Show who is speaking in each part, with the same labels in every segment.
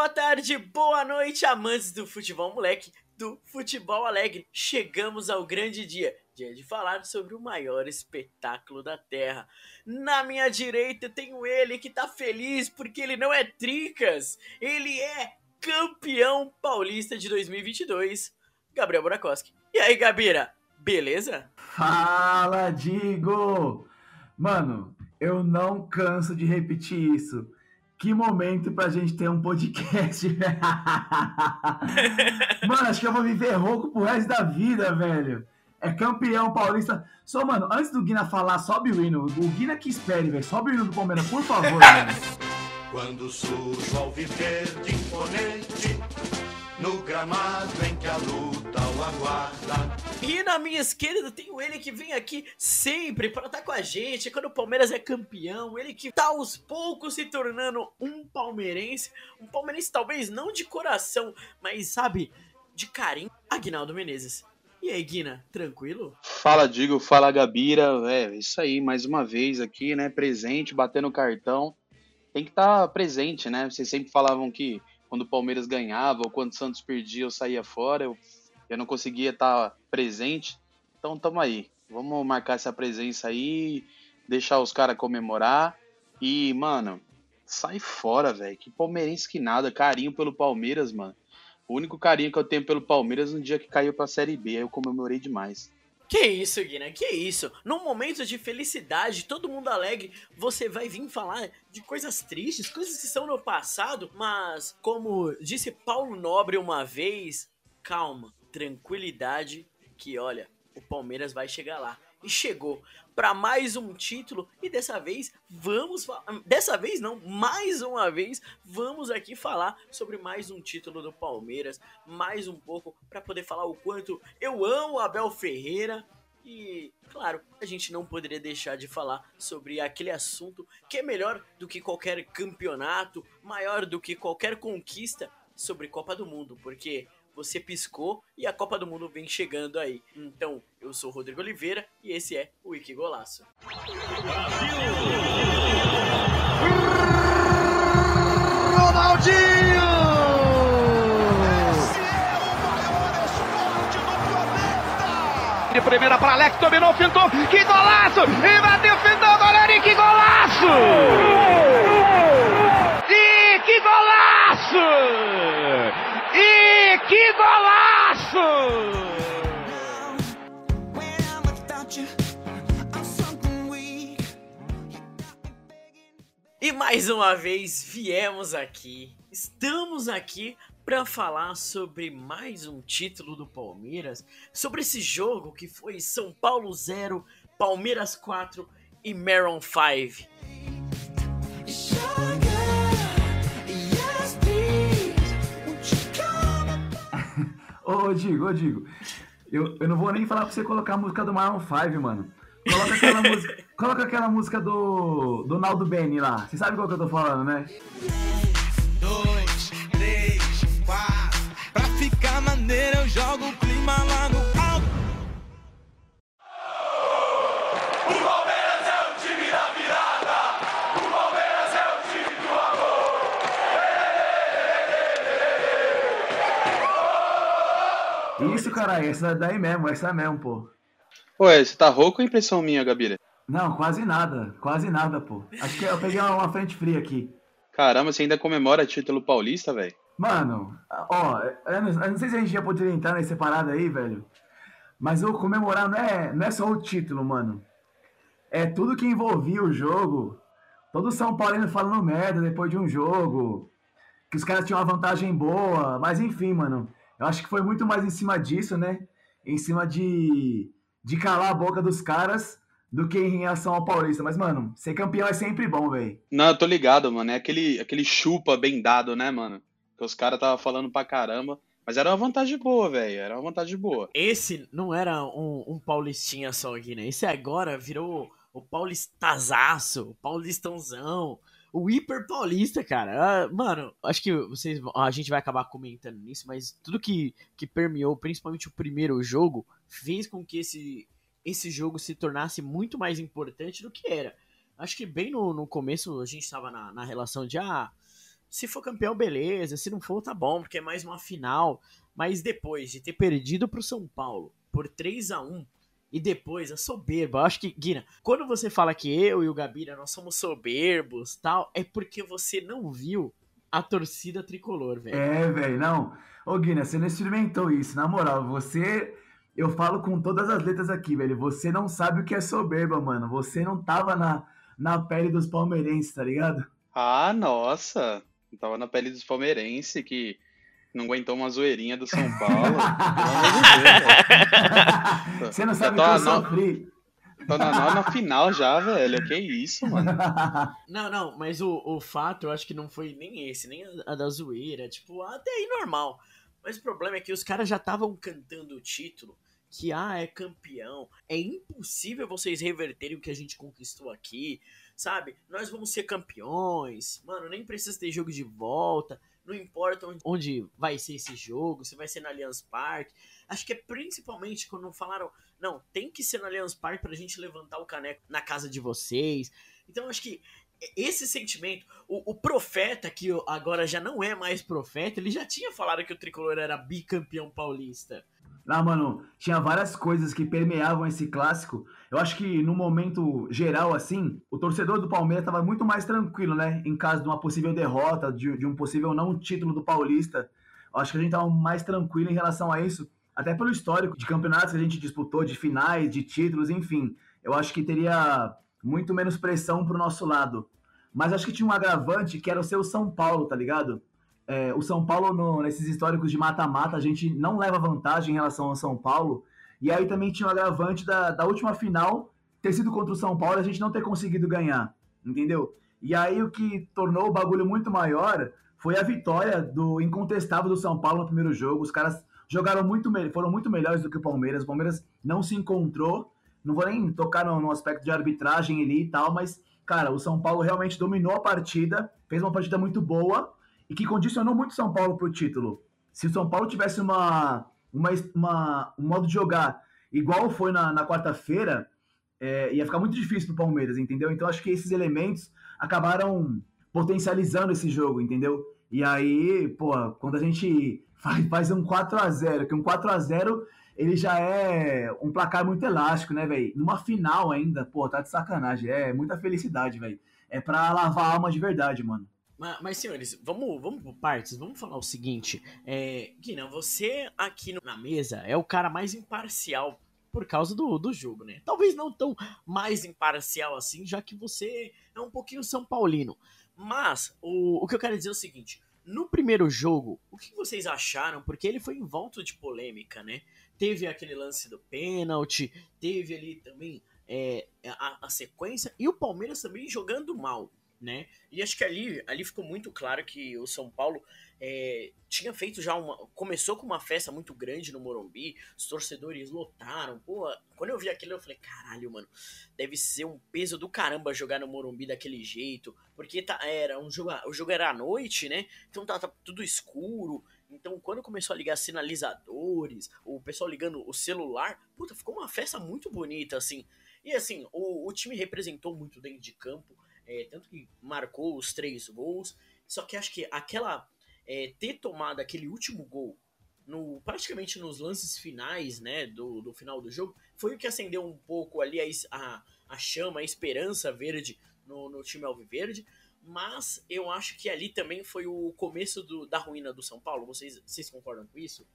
Speaker 1: Boa tarde, boa noite, amantes do futebol moleque, do futebol alegre. Chegamos ao grande dia, dia de falar sobre o maior espetáculo da Terra. Na minha direita tenho ele que tá feliz porque ele não é tricas, ele é campeão paulista de 2022, Gabriel Burakoski. E aí, Gabira, beleza?
Speaker 2: Fala, Digo! Mano, eu não canso de repetir isso. Que momento pra gente ter um podcast. mano, acho que eu vou viver rouco pro resto da vida, velho. É campeão paulista. Só, mano, antes do Guina falar, sobe o hino. O Guina que espere, velho. Sobe o hino do Palmeiras, por favor, mano.
Speaker 3: Quando surge ao viver de imponente, no gramado em que a luta o aguarda.
Speaker 1: E na minha esquerda tenho ele que vem aqui sempre para estar com a gente quando o Palmeiras é campeão. Ele que tá aos poucos se tornando um palmeirense. Um palmeirense talvez não de coração, mas sabe, de carinho. Aguinaldo Menezes. E aí, Guina, tranquilo?
Speaker 4: Fala, Digo, fala, Gabira. É, isso aí, mais uma vez aqui, né? Presente, batendo cartão. Tem que estar presente, né? Vocês sempre falavam que quando o Palmeiras ganhava ou quando o Santos perdia eu saía fora. Eu, eu não conseguia estar presente. Então tamo aí. Vamos marcar essa presença aí, deixar os caras comemorar. E, mano, sai fora, velho. Que palmeirense que nada. Carinho pelo Palmeiras, mano. O único carinho que eu tenho pelo Palmeiras no dia que caiu pra Série B. Aí eu comemorei demais.
Speaker 1: Que isso, Guina, que isso? Num momento de felicidade, todo mundo alegre, você vai vir falar de coisas tristes, coisas que são no passado, mas como disse Paulo Nobre uma vez, calma, tranquilidade, que olha, o Palmeiras vai chegar lá. E chegou para mais um título e dessa vez vamos dessa vez não, mais uma vez vamos aqui falar sobre mais um título do Palmeiras, mais um pouco para poder falar o quanto eu amo Abel Ferreira e, claro, a gente não poderia deixar de falar sobre aquele assunto que é melhor do que qualquer campeonato, maior do que qualquer conquista sobre Copa do Mundo, porque você piscou e a Copa do Mundo vem chegando aí. Então, eu sou o Rodrigo Oliveira e esse é o Wiki Golaço.
Speaker 5: De primeira para Alex, dominou, fintou, que golaço! E bateu, fintou, goleiro, e que golaço! E que golaço! E que golaço!
Speaker 1: E mais uma vez viemos aqui, estamos aqui para falar sobre mais um título do Palmeiras, sobre esse jogo que foi São Paulo 0, Palmeiras 4 e Maroon 5.
Speaker 2: Ô, Digo, ô, Digo. Eu, eu não vou nem falar pra você colocar a música do Maroon 5, mano. Coloca aquela música, coloca aquela música do, do Naldo Beni lá. Você sabe qual que eu tô falando, né?
Speaker 5: Dois, três, quatro. Pra ficar maneiro, eu jogo o clima lá no
Speaker 2: essa daí mesmo, essa mesmo, pô.
Speaker 4: Ué, você tá rouco ou impressão minha, Gabira?
Speaker 2: Não, quase nada, quase nada, pô. Acho que eu peguei uma, uma frente fria aqui.
Speaker 4: Caramba, você ainda comemora título paulista, velho?
Speaker 2: Mano, ó, eu não, eu não sei se a gente já poderia entrar nessa parada aí, velho. Mas o comemorar não é, não é só o título, mano. É tudo que envolvia o jogo todo São Paulino falando merda depois de um jogo, que os caras tinham uma vantagem boa, mas enfim, mano, eu acho que foi muito mais em cima disso, né? Em cima de, de calar a boca dos caras do que em relação ao Paulista. Mas, mano, ser campeão é sempre bom, velho.
Speaker 4: Não, eu tô ligado, mano. É aquele, aquele chupa bem dado, né, mano? Que os caras tava falando pra caramba. Mas era uma vantagem boa, velho. Era uma vantagem boa.
Speaker 1: Esse não era um, um paulistinha só aqui, né? Esse agora virou o paulistazaço, o paulistãozão, o hiper paulista, cara. Ah, mano, acho que vocês, a gente vai acabar comentando nisso, mas tudo que, que permeou, principalmente o primeiro jogo, fez com que esse, esse jogo se tornasse muito mais importante do que era. Acho que bem no, no começo a gente estava na, na relação de, ah, se for campeão, beleza, se não for, tá bom, porque é mais uma final. Mas depois de ter perdido pro São Paulo por 3 a 1 e depois a soberba, acho que, Guina, quando você fala que eu e o Gabira nós somos soberbos tal, é porque você não viu a torcida tricolor, velho.
Speaker 2: É, velho, não. Ô, Guina, você não experimentou isso, na moral, você. Eu falo com todas as letras aqui, velho. Você não sabe o que é soberba, mano. Você não tava na, na pele dos palmeirenses, tá ligado?
Speaker 4: Ah, nossa. Tava na pele dos palmeirenses que não aguentou uma zoeirinha do São Paulo. Deus.
Speaker 2: Você não sabe o que eu sofri.
Speaker 4: Tô na nona final já, velho. Que isso, mano.
Speaker 1: Não, não, mas o, o fato eu acho que não foi nem esse, nem a, a da zoeira. Tipo, até aí normal. Mas o problema é que os caras já estavam cantando o título. Que, ah, é campeão. É impossível vocês reverterem o que a gente conquistou aqui. Sabe? Nós vamos ser campeões. Mano, nem precisa ter jogo de volta. Não importa onde, vai ser esse jogo, se vai ser na Allianz Parque. Acho que é principalmente quando falaram, não, tem que ser no Allianz Parque pra gente levantar o caneco na casa de vocês. Então acho que esse sentimento, o, o profeta, que agora já não é mais profeta, ele já tinha falado que o tricolor era bicampeão paulista.
Speaker 2: Lá, mano, tinha várias coisas que permeavam esse clássico. Eu acho que no momento geral, assim, o torcedor do Palmeiras estava muito mais tranquilo, né? Em caso de uma possível derrota, de, de um possível não título do Paulista. Eu acho que a gente estava mais tranquilo em relação a isso, até pelo histórico de campeonatos que a gente disputou, de finais, de títulos, enfim. Eu acho que teria muito menos pressão pro nosso lado. Mas acho que tinha um agravante que era o seu São Paulo, tá ligado? É, o São Paulo, no- nesses históricos de mata-mata, a gente não leva vantagem em relação ao São Paulo. E aí também tinha o agravante da, da última final ter sido contra o São Paulo a gente não ter conseguido ganhar, entendeu? E aí o que tornou o bagulho muito maior foi a vitória do incontestável do São Paulo no primeiro jogo. Os caras jogaram muito foram muito melhores do que o Palmeiras. O Palmeiras não se encontrou. Não vou nem tocar no, no aspecto de arbitragem ali e tal, mas, cara, o São Paulo realmente dominou a partida, fez uma partida muito boa e que condicionou muito o São Paulo pro título. Se o São Paulo tivesse uma, uma, uma- um modo de jogar igual foi na, na quarta-feira, é, ia ficar muito difícil pro Palmeiras, entendeu? Então acho que esses elementos acabaram potencializando esse jogo, entendeu? E aí, pô, quando a gente faz, faz um 4 a 0 que um 4 a 0 ele já é um placar muito elástico, né, velho? Numa final ainda, pô, tá de sacanagem. É muita felicidade, velho. É pra lavar a alma de verdade, mano.
Speaker 1: Mas, mas, senhores, vamos, vamos por partes, vamos falar o seguinte. É, Guina, você aqui na mesa é o cara mais imparcial por causa do, do jogo, né? Talvez não tão mais imparcial assim, já que você é um pouquinho São Paulino. Mas o, o que eu quero dizer é o seguinte: no primeiro jogo, o que vocês acharam? Porque ele foi envolto de polêmica, né? Teve aquele lance do pênalti, teve ali também é, a, a sequência, e o Palmeiras também jogando mal, né? E acho que ali, ali ficou muito claro que o São Paulo é, tinha feito já uma. Começou com uma festa muito grande no Morumbi, os torcedores lotaram. Pô, quando eu vi aquilo, eu falei, caralho, mano, deve ser um peso do caramba jogar no Morumbi daquele jeito. Porque tá, era um jogo. O jogo era à noite, né? Então tá, tá tudo escuro. Então, quando começou a ligar sinalizadores, o pessoal ligando o celular, puta, ficou uma festa muito bonita, assim. E assim, o, o time representou muito dentro de campo, é, tanto que marcou os três gols. Só que acho que aquela. é, ter tomado aquele último gol, no, praticamente nos lances finais, né, do, do final do jogo, foi o que acendeu um pouco ali a, a chama, a esperança verde no, no time Alviverde. Mas eu acho que ali também foi o começo do- da ruína do São Paulo. Vocês, vocês concordam com isso?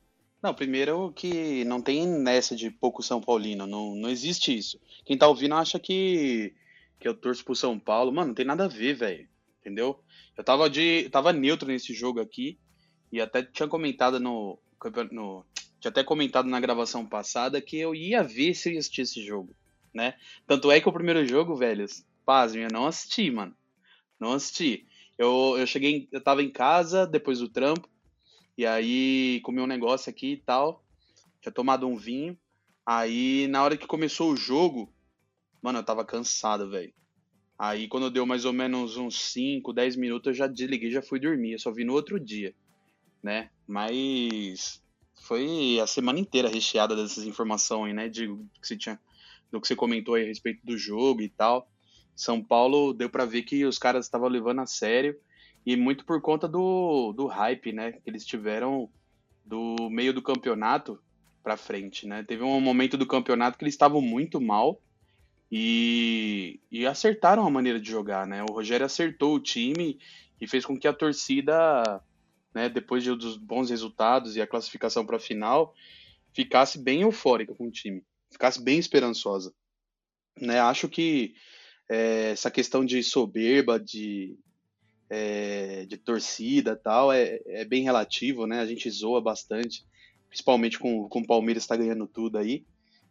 Speaker 4: Não, primeiro que não tem nessa de pouco São Paulino, não, não existe isso. Quem tá ouvindo acha que, que eu torço pro São Paulo. Mano, não tem nada a ver, velho. Entendeu? Eu tava de. tava neutro nesse jogo aqui. E até tinha comentado no, no. Tinha até comentado na gravação passada que eu ia ver se eu ia assistir esse jogo. Né? Tanto é que o primeiro jogo, velhos, pasmem, eu não assisti, mano. Não assisti. Eu, eu cheguei, eu tava em casa depois do trampo. E aí comi um negócio aqui e tal. Tinha tomado um vinho. Aí na hora que começou o jogo, mano, eu tava cansado, velho. Aí quando deu mais ou menos uns 5, 10 minutos, eu já desliguei, já fui dormir. Eu só vi no outro dia, né? Mas foi a semana inteira recheada dessas informações, né? De que você tinha, do que você comentou aí a respeito do jogo e tal. São Paulo deu para ver que os caras estavam levando a sério e muito por conta do, do hype, né? Que eles tiveram do meio do campeonato para frente, né? Teve um momento do campeonato que eles estavam muito mal e, e acertaram a maneira de jogar, né? O Rogério acertou o time e fez com que a torcida, né, depois de, dos bons resultados e a classificação para a final, ficasse bem eufórica com o time, ficasse bem esperançosa. Né? Acho que é, essa questão de soberba, de, é, de torcida tal, é, é bem relativo, né? A gente zoa bastante, principalmente com, com o Palmeiras está ganhando tudo aí.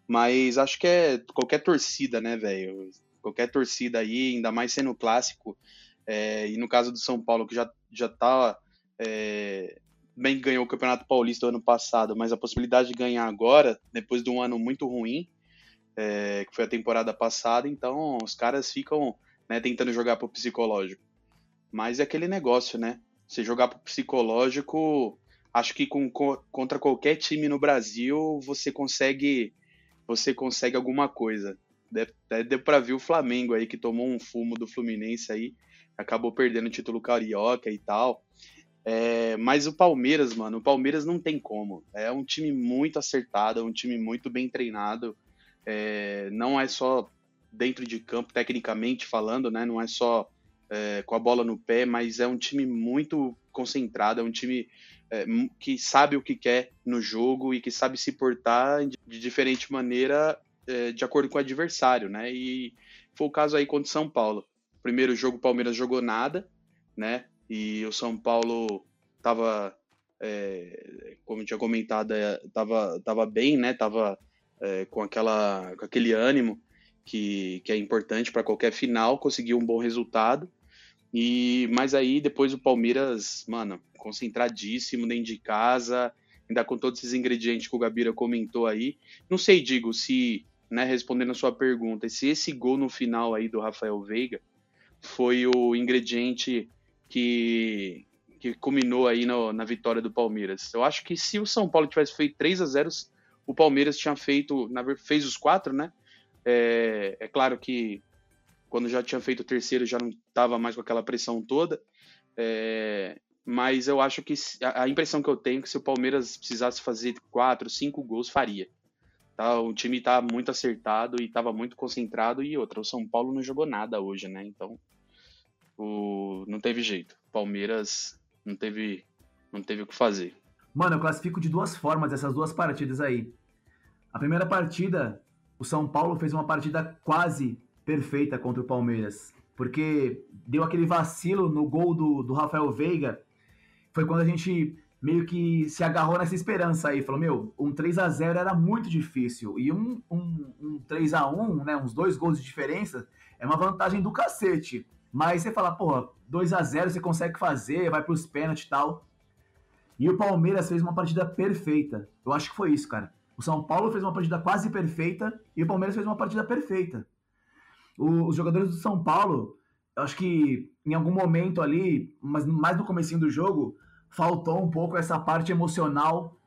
Speaker 4: Mas acho que é qualquer torcida, né, velho? Qualquer torcida aí, ainda mais sendo clássico. É, e no caso do São Paulo, que já, já tá. É, bem ganhou o Campeonato Paulista ano passado, mas a possibilidade de ganhar agora, depois de um ano muito ruim, é, que foi a temporada passada, então os caras ficam né, tentando jogar pro psicológico. Mas é aquele negócio, né? Você jogar pro psicológico, acho que com, contra qualquer time no Brasil, você consegue você consegue alguma coisa. Até deu para ver o Flamengo aí, que tomou um fumo do Fluminense aí, acabou perdendo o título carioca e tal. É, mas o Palmeiras, mano, o Palmeiras não tem como. É um time muito acertado, é um time muito bem treinado. É, não é só dentro de campo, tecnicamente falando, né? Não é só é, com a bola no pé, mas é um time muito concentrado, é um time é, que sabe o que quer no jogo e que sabe se portar de diferente maneira é, de acordo com o adversário, né? E foi o caso aí contra o São Paulo. Primeiro jogo o Palmeiras jogou nada, né? E o São Paulo tava, é, como eu tinha comentado, é, tava, tava bem, né? Tava é, com, aquela, com aquele ânimo que, que é importante para qualquer final, conseguiu um bom resultado. E mas aí depois o Palmeiras, mano, concentradíssimo dentro de casa, ainda com todos esses ingredientes que o Gabira comentou aí. Não sei, digo, se, né, respondendo a sua pergunta, se esse gol no final aí do Rafael Veiga foi o ingrediente que que culminou aí no, na vitória do Palmeiras. Eu acho que se o São Paulo tivesse feito 3 a 0 o Palmeiras tinha feito, na, fez os quatro, né? É, é claro que quando já tinha feito o terceiro já não estava mais com aquela pressão toda. É, mas eu acho que a impressão que eu tenho é que se o Palmeiras precisasse fazer quatro, cinco gols, faria. Tá? O time está muito acertado e estava muito concentrado e outra, o São Paulo não jogou nada hoje, né? Então, o... não teve jeito. Palmeiras não teve, não teve o que fazer.
Speaker 2: Mano, eu classifico de duas formas essas duas partidas aí. A primeira partida, o São Paulo fez uma partida quase perfeita contra o Palmeiras. Porque deu aquele vacilo no gol do, do Rafael Veiga. Foi quando a gente meio que se agarrou nessa esperança aí. Falou, meu, um 3 a 0 era muito difícil. E um, um, um 3 a 1 né, uns dois gols de diferença, é uma vantagem do cacete. Mas você fala, porra, 2 a 0 você consegue fazer, vai pros pênaltis e tal. E o Palmeiras fez uma partida perfeita. Eu acho que foi isso, cara. O São Paulo fez uma partida quase perfeita e o Palmeiras fez uma partida perfeita. O, os jogadores do São Paulo, acho que em algum momento ali, mas mais no comecinho do jogo, faltou um pouco essa parte emocional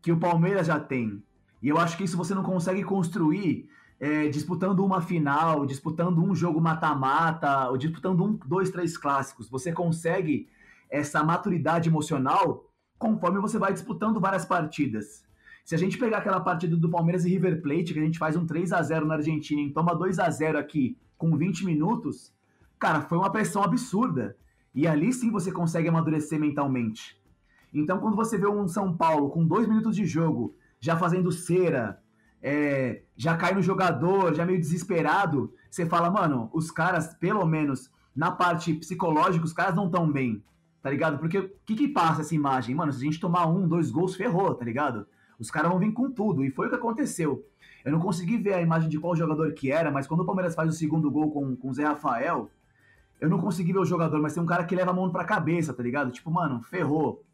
Speaker 2: que o Palmeiras já tem. E eu acho que isso você não consegue construir é, disputando uma final, disputando um jogo mata-mata, ou disputando um, dois, três clássicos. Você consegue essa maturidade emocional conforme você vai disputando várias partidas. Se a gente pegar aquela partida do Palmeiras e River Plate, que a gente faz um 3 a 0 na Argentina e toma 2 a 0 aqui com 20 minutos, cara, foi uma pressão absurda. E ali sim você consegue amadurecer mentalmente. Então, quando você vê um São Paulo com dois minutos de jogo, já fazendo cera, é, já cai no jogador, já meio desesperado, você fala, mano, os caras, pelo menos na parte psicológica, os caras não tão bem, tá ligado? Porque o que que passa essa imagem? Mano, se a gente tomar um, dois gols, ferrou, tá ligado? Os caras vão vir com tudo, e foi o que aconteceu. Eu não consegui ver a imagem de qual jogador que era, mas quando o Palmeiras faz o segundo gol com, com o Zé Rafael, eu não consegui ver o jogador, mas tem um cara que leva a mão pra cabeça, tá ligado? Tipo, mano, ferrou.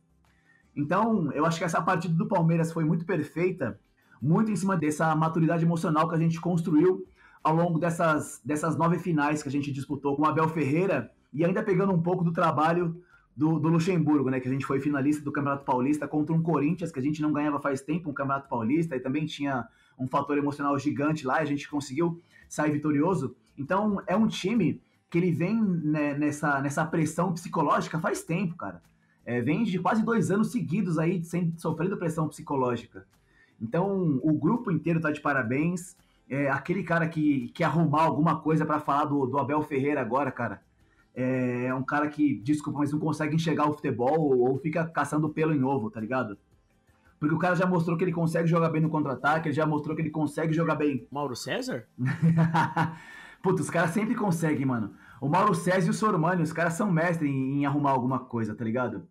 Speaker 2: Então, eu acho que essa partida do Palmeiras foi muito perfeita, muito em cima dessa maturidade emocional que a gente construiu ao longo dessas, dessas nove finais que a gente disputou com o Abel Ferreira e ainda pegando um pouco do trabalho do, do, Luxemburgo, né? Que a gente foi finalista do Campeonato Paulista contra um Corinthians que a gente não ganhava faz tempo um Campeonato Paulista e também tinha um fator emocional gigante lá e a gente conseguiu sair vitorioso. Então é um time que ele vem né, nessa, nessa pressão psicológica faz tempo, cara. É, vem de quase dois anos seguidos aí sem, sofrendo pressão psicológica. Então o grupo inteiro tá de parabéns é, aquele cara que quer arrumar alguma coisa para falar do, do, Abel Ferreira agora, cara, é, um cara que, desculpa, mas não consegue enxergar o futebol ou, ou, fica caçando pelo em ovo, tá ligado? Porque o cara já mostrou que ele consegue jogar bem no contra-ataque, ele já mostrou que ele consegue jogar bem.
Speaker 1: Mauro César?
Speaker 2: Puta, os caras sempre conseguem, mano. O Mauro César e o Sormani, os caras são mestres em, em arrumar alguma coisa, tá ligado?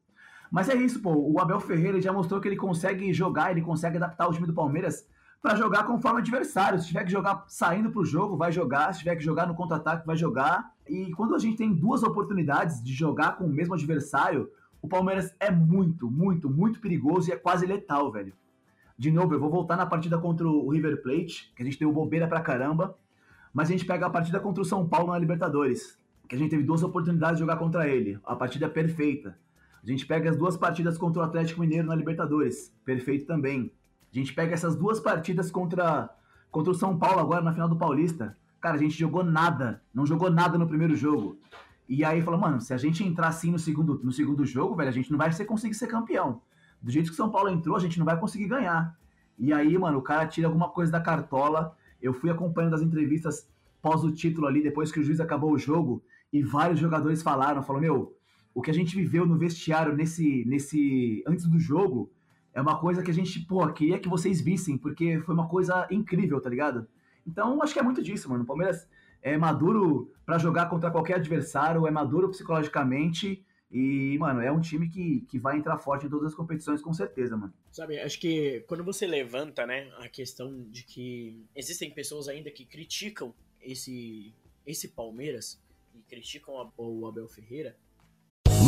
Speaker 2: Mas é isso, pô. O Abel Ferreira já mostrou que ele consegue jogar, ele consegue adaptar o time do Palmeiras para jogar conforme adversário. Se tiver que jogar saindo para o jogo, vai jogar. Se tiver que jogar no contra-ataque, vai jogar. E quando a gente tem duas oportunidades de jogar com o mesmo adversário, o Palmeiras é muito, muito, muito perigoso e é quase letal, velho. De novo, eu vou voltar na partida contra o River Plate, que a gente deu bobeira pra caramba, mas a gente pega a partida contra o São Paulo na Libertadores, que a gente teve duas oportunidades de jogar contra ele. A partida é perfeita. A gente pega as duas partidas contra o Atlético Mineiro na Libertadores, perfeito também. A gente pega essas duas partidas contra, contra o São Paulo agora na final do Paulista. Cara, a gente jogou nada. Não jogou nada no primeiro jogo. E aí falou, mano, se a gente entrar assim no segundo, no segundo jogo, velho, a gente não vai conseguir ser campeão. Do jeito que o São Paulo entrou, a gente não vai conseguir ganhar. E aí, mano, o cara tira alguma coisa da cartola. Eu fui acompanhando as entrevistas pós o título ali, depois que o juiz acabou o jogo, e vários jogadores falaram, falou, meu, o que a gente viveu no vestiário nesse, nesse antes do jogo é uma coisa que a gente, pô, queria que vocês vissem, porque foi uma coisa incrível, tá ligado? Então, acho que é muito disso, mano. O Palmeiras é maduro para jogar contra qualquer adversário, é maduro psicologicamente e, mano, é um time que, que vai entrar forte em todas as competições, com certeza, mano.
Speaker 1: Sabe, acho que quando você levanta, né, a questão de que existem pessoas ainda que criticam esse, esse Palmeiras e criticam o Abel Ferreira,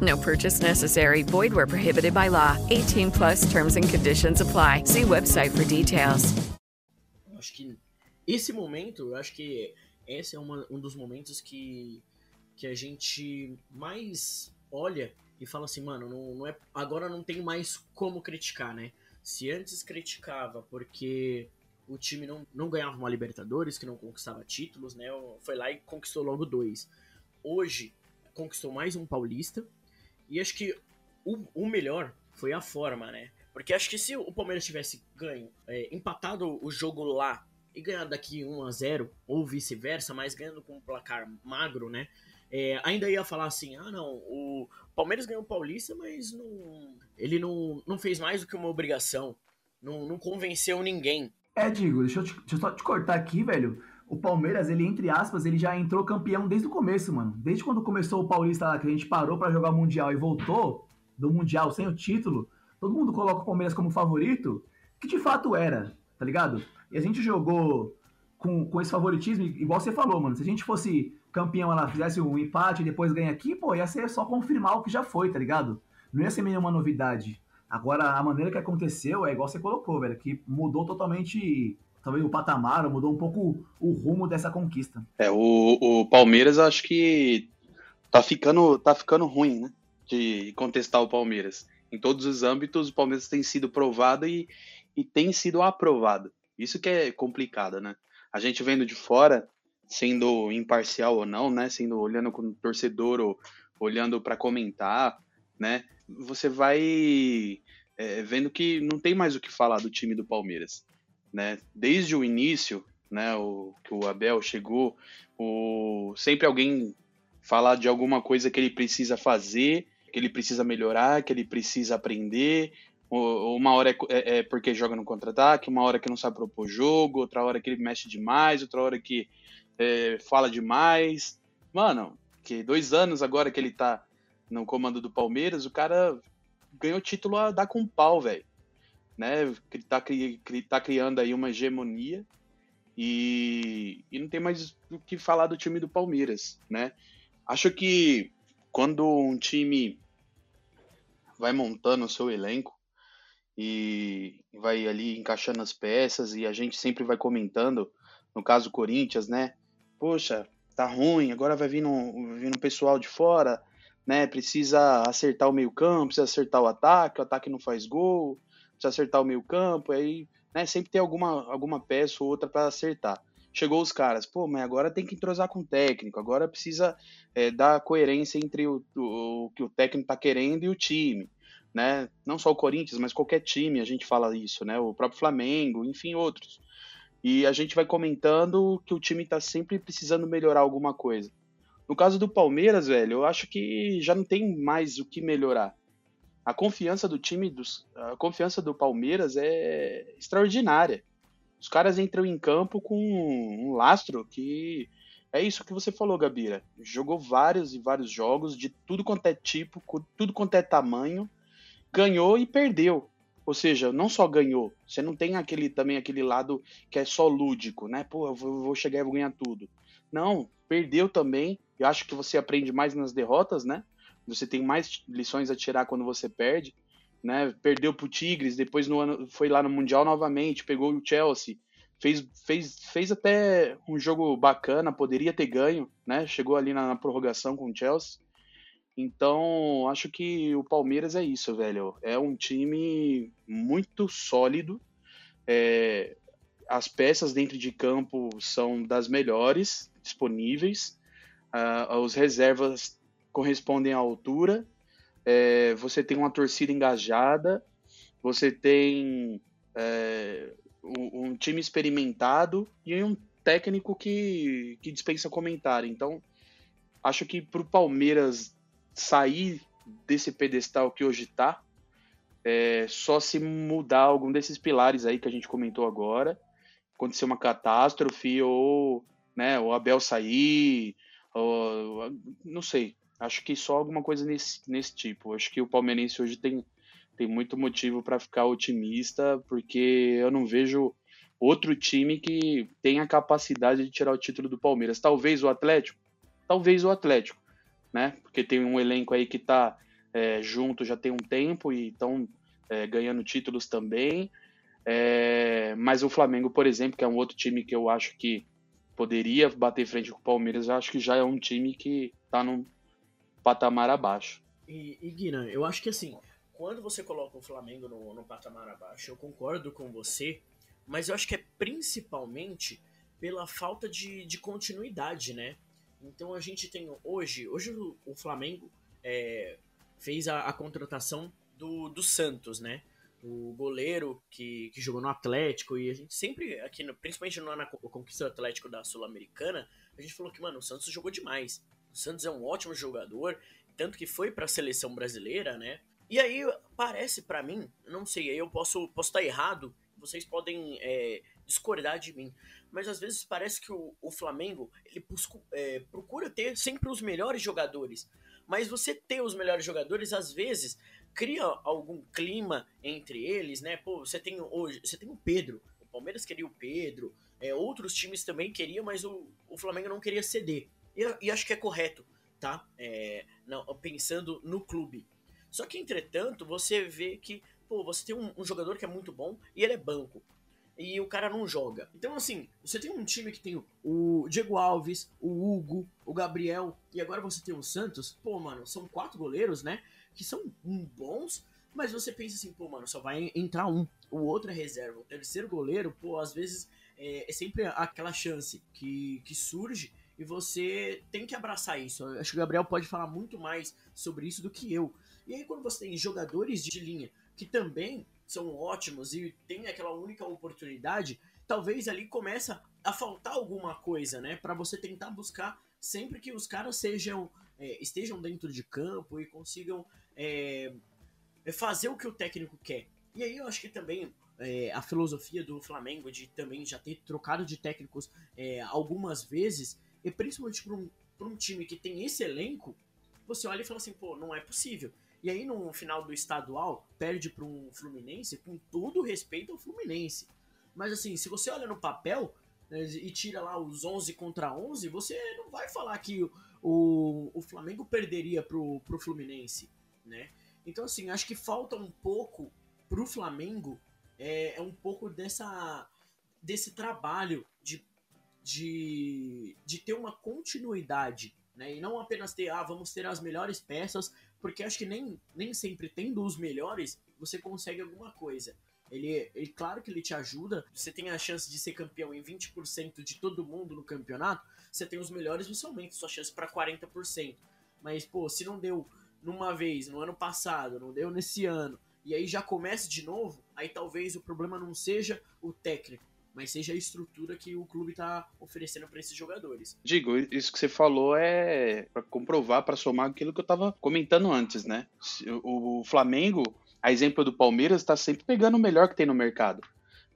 Speaker 6: No purchase necessary. Void where prohibited by law. 18 plus terms and conditions apply. See website for details.
Speaker 1: Acho que esse momento, acho que esse é uma, um dos momentos que, que a gente mais olha e fala assim, mano, não, não é, agora não tem mais como criticar, né? Se antes criticava porque o time não, não ganhava uma Libertadores, que não conquistava títulos, né? Foi lá e conquistou logo dois. Hoje conquistou mais um Paulista. E acho que o, o melhor foi a forma, né? Porque acho que se o Palmeiras tivesse ganho, é, empatado o jogo lá e ganhado daqui 1 a 0 ou vice-versa, mas ganhando com um placar magro, né? É, ainda ia falar assim: ah, não, o Palmeiras ganhou o Paulista, mas não, ele não, não fez mais do que uma obrigação, não, não convenceu ninguém.
Speaker 2: É, Digo, deixa eu, te, deixa eu só te cortar aqui, velho. O Palmeiras, ele, entre aspas, ele já entrou campeão desde o começo, mano. Desde quando começou o Paulista lá, que a gente parou para jogar o Mundial e voltou do Mundial sem o título, todo mundo coloca o Palmeiras como favorito, que de fato era, tá ligado? E a gente jogou com, com esse favoritismo, igual você falou, mano. Se a gente fosse campeão, ela fizesse um empate e depois ganha aqui, pô, ia ser só confirmar o que já foi, tá ligado? não ia ser nenhuma novidade. Agora, a maneira que aconteceu é igual você colocou, velho, que mudou totalmente, talvez o patamar, mudou um pouco o rumo dessa conquista.
Speaker 4: É, o, o Palmeiras acho que tá ficando, tá ficando ruim, né? De contestar o Palmeiras. Em todos os âmbitos, o Palmeiras tem sido provado e, e tem sido aprovado. Isso que é complicado, né? A gente vendo de fora, sendo imparcial ou não, né? Sendo olhando como torcedor ou olhando para comentar, né? Você vai é, vendo que não tem mais o que falar do time do Palmeiras, né? Desde o início, né? O que o Abel chegou, o sempre alguém falar de alguma coisa que ele precisa fazer, que ele precisa melhorar, que ele precisa aprender. Uma hora é, é, é porque joga no contra-ataque, uma hora que não sabe propor jogo, outra hora que ele mexe demais, outra hora que é, fala demais. Mano, que dois anos agora que ele tá no comando do Palmeiras, o cara ganhou título a dar com pau, velho. Né? Tá, tá criando aí uma hegemonia e, e não tem mais o que falar do time do Palmeiras, né? Acho que quando um time vai montando o seu elenco e vai ali encaixando as peças e a gente sempre vai comentando, no caso Corinthians, né? Poxa, tá ruim, agora vai vir um, vir um pessoal de fora, né? Precisa acertar o meio-campo, precisa acertar o ataque, o ataque não faz gol, precisa acertar o meio-campo, aí, né, sempre tem alguma alguma peça ou outra para acertar chegou os caras, pô, mas agora tem que entrosar com o técnico, agora precisa é, dar coerência entre o, o, o, que o técnico tá querendo e o time, né? Não só o Corinthians, mas qualquer time a gente fala isso, né? O próprio Flamengo, enfim, outros. E a gente vai comentando que o time tá sempre precisando melhorar alguma coisa. No caso do Palmeiras, velho, eu acho que já não tem mais o que melhorar. A confiança do time, dos, a confiança do Palmeiras é extraordinária. Os caras entram em campo com um lastro que é isso que você falou, Gabira. Jogou vários e vários jogos de tudo quanto é tipo, tudo quanto é tamanho, ganhou e perdeu. Ou seja, não só ganhou, você não tem aquele também aquele lado que é só lúdico, né? Pô, eu vou chegar e vou ganhar tudo. Não, perdeu também. Eu acho que você aprende mais nas derrotas, né? Você tem mais lições a tirar quando você perde né? Perdeu pro Tigres, depois no ano foi lá no Mundial novamente, pegou o Chelsea, fez, fez, fez até um jogo bacana, poderia ter ganho, né? Chegou ali na, na prorrogação com o Chelsea. Então, acho que o Palmeiras é isso, velho. É um time muito sólido. É, as peças dentro de campo são das melhores disponíveis. Uh, os reservas correspondem à altura é, você tem uma torcida engajada, você tem é, um, um, time experimentado e um técnico que, que dispensa comentário. Então, acho que para o Palmeiras sair desse pedestal que hoje está, é, só se mudar algum desses pilares aí que a gente comentou agora, acontecer uma catástrofe ou né, o Abel sair, ou, não sei. Acho que só alguma coisa nesse, nesse tipo. Acho que o palmeirense hoje tem, tem muito motivo para ficar otimista, porque eu não vejo outro time que tenha capacidade de tirar o título do Palmeiras. Talvez o Atlético, talvez o Atlético, né? Porque tem um elenco aí que está é, junto já tem um tempo e estão é, ganhando títulos também. É, mas o Flamengo, por exemplo, que é um outro time que eu acho que poderia bater frente com o Palmeiras, eu acho que já é um time que está num, patamar abaixo.
Speaker 1: E, e Guinan, eu acho que assim, quando você coloca o Flamengo no, no patamar abaixo, eu concordo com você, mas eu acho que é principalmente pela falta de, de continuidade, né? Então a gente tem hoje, hoje o, o Flamengo é, fez a, a, contratação do, do Santos, né? O goleiro que, que jogou no Atlético e a gente sempre, aqui no, principalmente no, na conquista do Atlético da Sul-Americana, a gente falou que, mano, o Santos jogou demais. Santos é um ótimo jogador, tanto que foi para a seleção brasileira, né? E aí parece para mim, não sei, aí eu posso posso estar errado, vocês podem é, discordar de mim, mas às vezes parece que o, o Flamengo ele busca, é, procura ter sempre os melhores jogadores, mas você ter os melhores jogadores às vezes cria algum clima entre eles, né? Pô, você tem hoje, você tem o Pedro, o Palmeiras queria o Pedro, é, outros times também queriam, mas o, o Flamengo não queria ceder. E, e acho que é correto, tá? É, não, pensando no clube. Só que, entretanto, você vê que, pô, você tem um, um jogador que é muito bom e ele é banco. E o cara não joga. Então, assim, você tem um time que tem o Diego Alves, o Hugo, o Gabriel, e agora você tem o Santos. Pô, mano, são quatro goleiros, né? Que são bons, mas você pensa assim, pô, mano, só vai entrar um. O outro é reserva. O terceiro goleiro, pô, às vezes é, é sempre aquela chance que, que surge e você tem que abraçar isso. Eu acho que o Gabriel pode falar muito mais sobre isso do que eu. E aí, quando você tem jogadores de linha que também são ótimos e tem aquela única oportunidade, talvez ali começa a faltar alguma coisa, né? Para você tentar buscar sempre que os caras sejam é, estejam dentro de campo e consigam é, fazer o que o técnico quer. E aí eu acho que também é, a filosofia do Flamengo de também já ter trocado de técnicos é, algumas vezes, e principalmente para um, um time que tem esse elenco, você olha e fala assim, pô, não é possível. E aí no final do estadual, perde para um Fluminense, com todo respeito ao Fluminense. Mas assim, se você olha no papel né, e tira lá os 11 contra 11, você não vai falar que o, o, o Flamengo perderia pro, pro Fluminense, né? Então assim, acho que falta um pouco pro Flamengo é, é um pouco dessa desse trabalho de, de, ter uma continuidade, né? E não apenas ter, ah, vamos ter as melhores peças, porque acho que nem, nem sempre tendo os melhores, você consegue alguma coisa. Ele, ele, claro que ele te ajuda, você tem a chance de ser campeão em 20% de todo mundo no campeonato, você tem os melhores, você aumenta sua chance para 40%. Mas, pô, se não deu numa vez, no ano passado, não deu nesse ano, e aí já começa de novo, aí talvez o problema não seja o técnico, mas seja a estrutura que o clube está oferecendo para esses jogadores.
Speaker 4: Digo, isso que você falou é para comprovar, para somar aquilo que eu estava comentando antes, né? O Flamengo, a exemplo do Palmeiras, está sempre pegando o melhor que tem no mercado.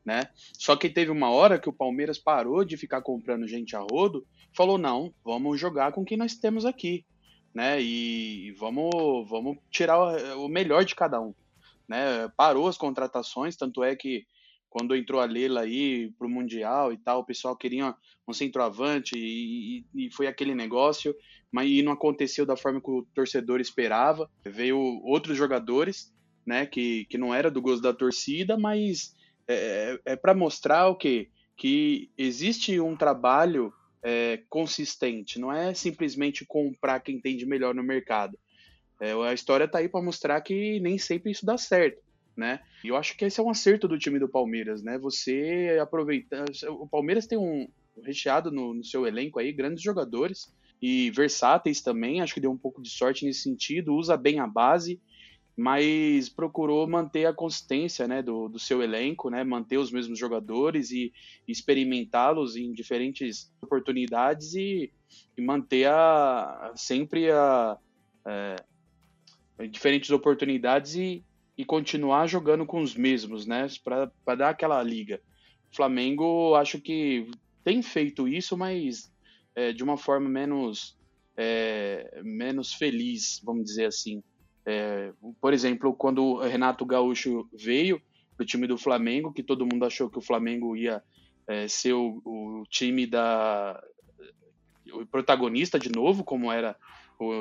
Speaker 4: Né? Só que teve uma hora que o Palmeiras parou de ficar comprando gente a rodo, falou não, vamos jogar com o que nós temos aqui, né? E vamos, vamos tirar o melhor de cada um né? Parou as contratações, tanto é que quando entrou a Leila aí pro Mundial e tal, o pessoal queria um centroavante e, e, e, foi aquele negócio, mas e não aconteceu da forma que o torcedor esperava. Veio outros jogadores, né, que, que não era do gosto da torcida, mas é, é para mostrar o quê? Que existe um trabalho é, consistente, não é simplesmente comprar quem tem de melhor no mercado. É, a história tá aí para mostrar que nem sempre isso dá certo, né? E eu acho que esse é um acerto do time do Palmeiras, né? Você aproveita. O Palmeiras tem um recheado no, no seu elenco aí grandes jogadores e versáteis também. Acho que deu um pouco de sorte nesse sentido. Usa bem a base, mas procurou manter a consistência né, do, do seu elenco, né, manter os mesmos jogadores e, experimentá-los em diferentes oportunidades e, e manter a, sempre a, é, diferentes oportunidades e, e continuar jogando com os mesmos, né? Para dar aquela liga. O Flamengo, acho que tem feito isso, mas é, de uma forma menos, é, menos feliz, vamos dizer assim. É, por exemplo, quando o Renato Gaúcho veio para o time do Flamengo, que todo mundo achou que o Flamengo ia é, ser o, o time da o protagonista de novo, como era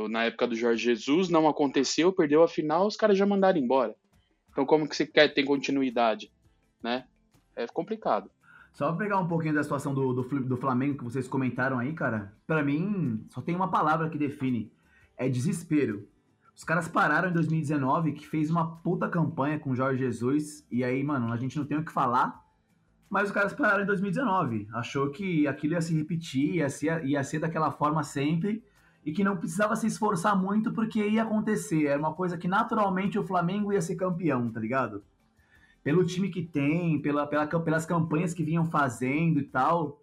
Speaker 4: na época do Jorge Jesus, não aconteceu, perdeu a final, os caras já mandaram embora. Então como que você quer ter continuidade, né? É complicado.
Speaker 2: Só pegar um pouquinho da situação do, do, do Flamengo que vocês comentaram aí, cara, para mim só tem uma palavra que define, é desespero. Os caras pararam em 2019, que fez uma puta campanha com o Jorge Jesus, e aí, mano, a gente não tem o que falar, mas os caras pararam em 2019. Achou que aquilo ia se repetir, ia ser, ia ser daquela forma sempre, e que não precisava se esforçar muito porque ia acontecer. Era uma coisa que naturalmente o Flamengo ia ser campeão, tá ligado? Pelo time que tem, pela, pela, pelas campanhas que vinham fazendo e tal.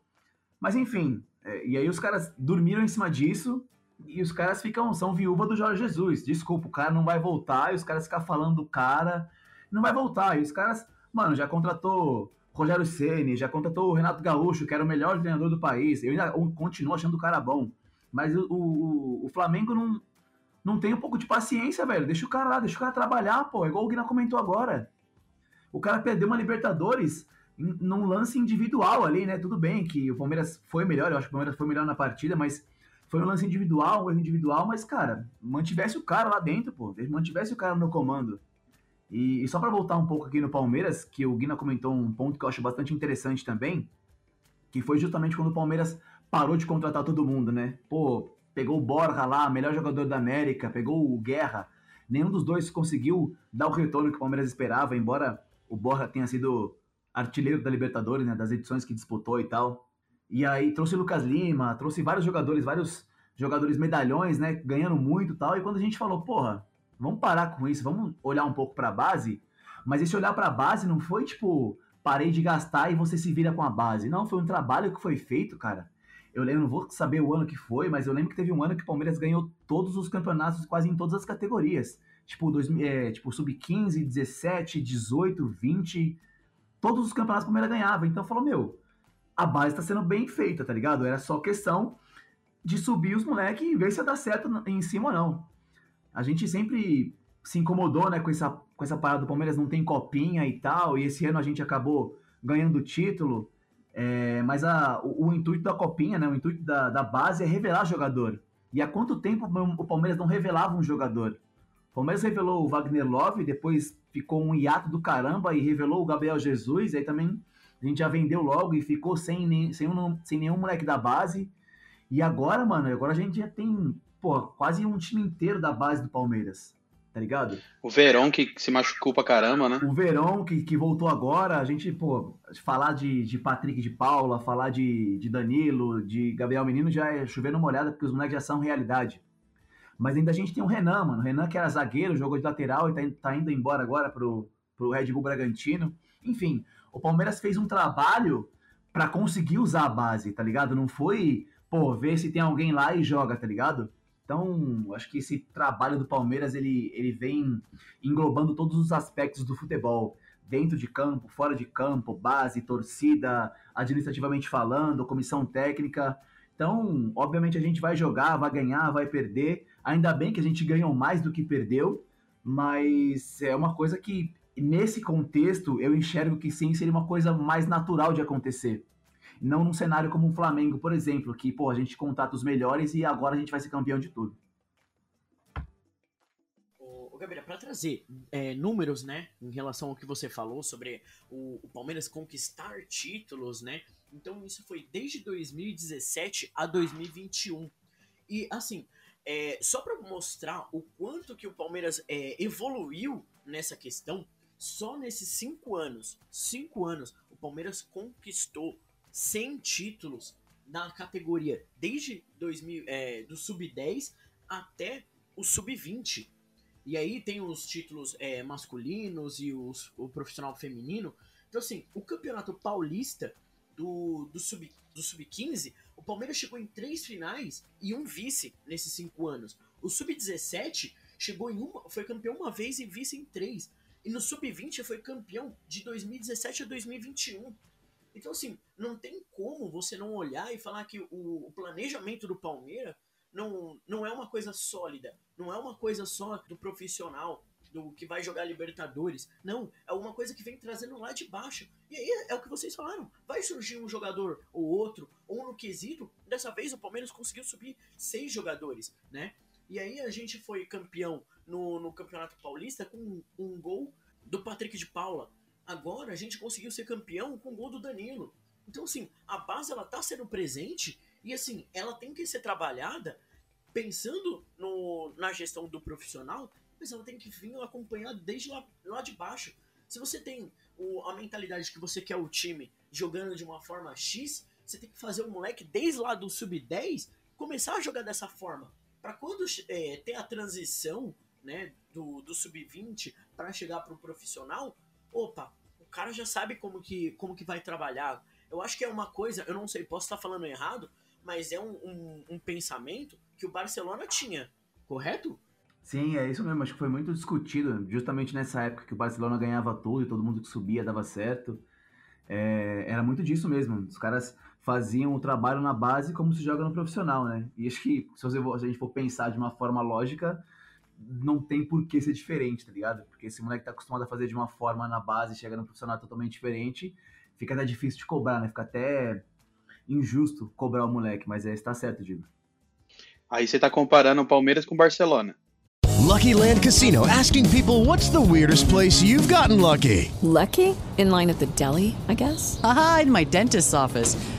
Speaker 2: Mas enfim, é, e aí os caras dormiram em cima disso e os caras ficam, são viúva do Jorge Jesus. Desculpa, o cara não vai voltar e os caras ficam falando do cara, não vai voltar. E os caras, mano, já contratou Rogério Ceni, já contratou o Renato Gaúcho, que era o melhor treinador do país. Eu ainda continuo achando o cara bom. Mas o, o, o, Flamengo não, não tem um pouco de paciência, velho. Deixa o cara lá, deixa o cara trabalhar, pô. Igual o Guina comentou agora. O cara perdeu uma Libertadores num lance individual ali, né? Tudo bem que o Palmeiras foi melhor, eu acho que o Palmeiras foi melhor na partida, mas Foi um lance individual, um erro individual, mas, cara, mantivesse o cara lá dentro, pô. Mantivesse o cara no comando. E, e só para voltar um pouco aqui no Palmeiras, que o Guina comentou um ponto que eu acho bastante interessante também, que foi justamente quando o Palmeiras parou de contratar todo mundo, né? Pô, pegou o Borja lá, melhor jogador da América, pegou o Guerra. Nenhum dos dois conseguiu dar o retorno que o Palmeiras esperava, embora o Borja tenha sido artilheiro da Libertadores, né, das edições que disputou e tal. E aí trouxe o Lucas Lima, trouxe vários jogadores, vários jogadores medalhões, né, ganhando muito e tal. E quando a gente falou, porra, vamos parar com isso, vamos olhar um pouco para a base. Mas esse olhar para a base não foi tipo, parei de gastar e você se vira com a base. Não, foi um trabalho que foi feito, cara. Eu lembro, não vou saber o ano que foi, mas eu lembro que teve um ano que o Palmeiras ganhou todos os campeonatos, quase em todas as categorias. Tipo, é, tipo sub-15, 17, 18, 20. Todos os campeonatos o Palmeiras ganhava. Então falou, meu, a base tá sendo bem feita, tá ligado? Era só questão de subir os moleques e ver se ia dar certo em cima ou não. A gente sempre se incomodou, né, com essa, com essa parada do Palmeiras não tem copinha e tal, e esse ano a gente acabou ganhando o título. É, mas a, o, o, intuito da copinha, né, o intuito da, da base é revelar jogador. E há quanto tempo o Palmeiras não revelava um jogador? O Palmeiras revelou o Wagner Love, depois ficou um hiato do caramba e revelou o Gabriel Jesus, aí também a gente já vendeu logo e ficou sem, sem, sem nenhum moleque da base. E agora, mano, agora a gente já tem quase um time inteiro da base do Palmeiras. Tá ligado?
Speaker 4: O Verón que se machucou pra caramba, né?
Speaker 2: O Verón que, que voltou agora, a gente, pô, falar de, de Patrick de Paula, falar de, de Danilo, de Gabriel Menino já é chover numa olhada, porque os moleques já são realidade. Mas ainda a gente tem o Renan, mano. O Renan que era zagueiro, jogou de lateral e tá, tá indo embora agora pro, pro Red Bull Bragantino. Enfim, o Palmeiras fez um trabalho para conseguir usar a base, tá ligado? Não foi, pô, ver se tem alguém lá e joga, tá ligado? Então, acho que esse trabalho do Palmeiras ele, ele vem englobando todos os aspectos do futebol, dentro de campo, fora de campo, base, torcida, administrativamente falando, comissão técnica. Então, obviamente a gente vai jogar, vai ganhar, vai perder. Ainda bem que a gente ganhou mais do que perdeu, mas é uma coisa que nesse contexto eu enxergo que sim seria uma coisa mais natural de acontecer. Não num cenário como o Flamengo, por exemplo, que, pô, a gente contrata os melhores e agora a gente vai ser campeão de tudo.
Speaker 1: Gabriel, para trazer é, números, né, em relação ao que você falou sobre o, o, Palmeiras conquistar títulos, né? Então isso foi desde 2017 a 2021. E assim, é, só para mostrar o quanto que o Palmeiras é, evoluiu nessa questão, só nesses cinco anos, cinco anos, o Palmeiras conquistou 100 títulos na categoria desde 2000, é, do sub-10 até o sub-20. E aí tem os títulos é, masculinos e os, o profissional feminino. Então, assim, o campeonato paulista do, do sub-15, do sub o Palmeiras chegou em três finais e um vice nesses cinco anos. O sub-17 chegou em uma, foi campeão uma vez e vice em três. E no sub-20 foi campeão de 2017 a 2021. Então, assim, não tem como você não olhar e falar que o, o planejamento do Palmeiras não, não é uma coisa sólida, não é uma coisa só do profissional, do que vai jogar Libertadores. Não, é uma coisa que vem trazendo lá de baixo. E aí é o que vocês falaram. Vai surgir um jogador ou outro, ou no quesito. Dessa vez o Palmeiras conseguiu subir seis jogadores, né? E aí a gente foi campeão no, no Campeonato Paulista com um, um gol do Patrick de Paula. Agora a gente conseguiu ser campeão com o gol do Danilo. Então, assim, a base ela tá sendo presente e, assim, ela tem que ser trabalhada pensando no, na gestão do profissional, mas ela tem que vir acompanhada desde lá, lá de baixo. Se você tem o, a mentalidade que você quer o time jogando de uma forma X, você tem que fazer o moleque desde lá do sub-10 começar a jogar dessa forma. Para quando é, ter a transição né, do, do sub-20 para chegar para o profissional, opa, cara já sabe como que, como que vai trabalhar. Eu acho que é uma coisa, eu não sei, posso estar falando errado, mas é um, um, um pensamento que o Barcelona tinha, correto?
Speaker 2: Sim, é isso mesmo. Acho que foi muito discutido, justamente nessa época que o Barcelona ganhava tudo e todo mundo que subia dava certo. É, era muito disso mesmo. Os caras faziam o trabalho na base como se joga no profissional, né? E acho que se a gente for pensar de uma forma lógica, não tem por que ser diferente, tá ligado? Porque esse moleque tá acostumado a fazer de uma forma na base, chega no profissional totalmente diferente, fica até difícil de cobrar, né? Fica até injusto cobrar o moleque, mas é, está certo, Digo.
Speaker 4: Aí você tá comparando o Palmeiras com o Barcelona.
Speaker 7: Lucky Land Casino asking people what's the weirdest place you've gotten lucky?
Speaker 8: Lucky? In line at the deli, I guess?
Speaker 9: Aha, in my dentist's office.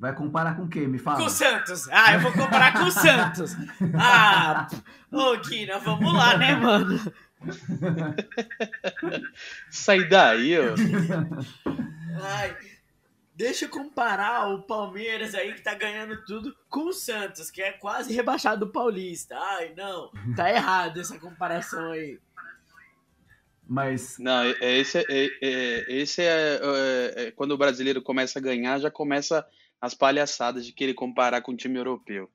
Speaker 2: Vai comparar com o quê? Me fala.
Speaker 1: Com o Santos. Ah, eu vou comparar com o Santos. Ah, ô Kina, vamos lá, né, mano?
Speaker 4: Sai daí, ó.
Speaker 1: Ai, deixa eu comparar o Palmeiras aí que tá ganhando tudo com o Santos, que é quase rebaixado do Paulista. Ai, não, tá errado essa comparação aí.
Speaker 2: Mas.
Speaker 4: Não, é- é esse, é, é- esse é, é- é- Quando o brasileiro começa a ganhar, já começa as palhaçadas de querer comparar com o time europeu.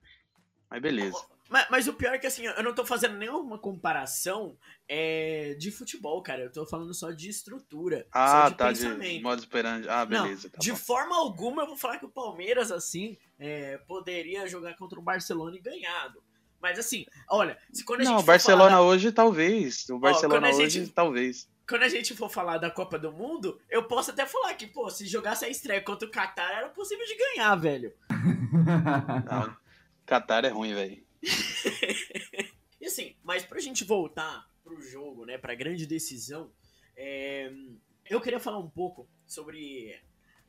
Speaker 4: Mas beleza.
Speaker 1: Mas, mas o pior é que assim, eu não tô fazendo nenhuma comparação é, de futebol, cara. Eu tô falando só de estrutura.
Speaker 4: Ah,
Speaker 1: só de
Speaker 4: tá,
Speaker 1: pensamento.
Speaker 4: de modo esperando. Ah, beleza.
Speaker 1: não,
Speaker 4: tá
Speaker 1: de
Speaker 4: bom.
Speaker 1: forma alguma eu vou falar que o Palmeiras, assim, é, poderia jogar contra o Barcelona e ganhado. Mas assim, olha, se quando a
Speaker 4: Não,
Speaker 1: gente
Speaker 4: o
Speaker 1: for
Speaker 4: Barcelona
Speaker 1: falar
Speaker 4: hoje, talvez. O Barcelona
Speaker 1: quando a
Speaker 4: hoje,
Speaker 1: gente-
Speaker 4: talvez.
Speaker 1: Quando a gente for falar da Copa do Mundo, eu posso até falar que, pô, se jogasse a estreia contra o Qatar, era possível de ganhar, velho.
Speaker 4: Não, Qatar é ruim, velho.
Speaker 1: E assim, mas pra gente voltar pro jogo, né, pra grande decisão, é, eu queria falar um pouco sobre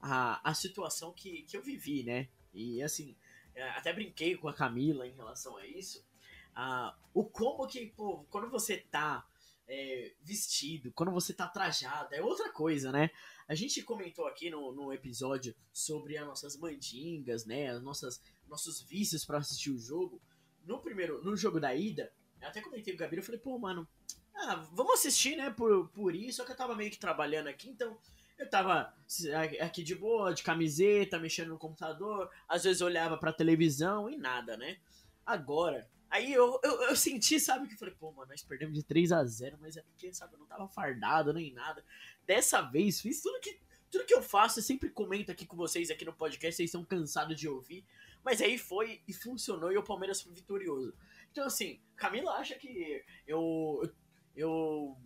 Speaker 1: a, a situação que, que eu vivi, né? E assim, é, até brinquei com a Camila em relação a isso. Ah, o como que, pô, quando você tá é, vestido, quando você tá trajado, é outra coisa, né? A gente comentou aqui no, no episódio sobre as nossas mandingas, né? As nossas, nossos vícios pra assistir o jogo. No primeiro, no jogo da ida, eu até comentei com o Gabriel, eu falei, pô, mano, ah, vamos assistir, né, por, por isso, só que eu tava meio que trabalhando aqui, então eu tava aqui de boa, de camiseta, mexendo no computador, às vezes olhava pra televisão e nada, né? Agora, aí eu, eu, eu senti, sabe, que eu falei, pô, mano, nós perdemos de 3 a 0 mas é porque, sabe, eu não tava fardado nem nada. Dessa vez, fiz tudo que, tudo que eu faço, eu sempre comento aqui com vocês aqui no podcast, vocês estão cansados de ouvir, mas aí foi e funcionou e o Palmeiras foi vitorioso. Então, assim, Camila acha que eu, eu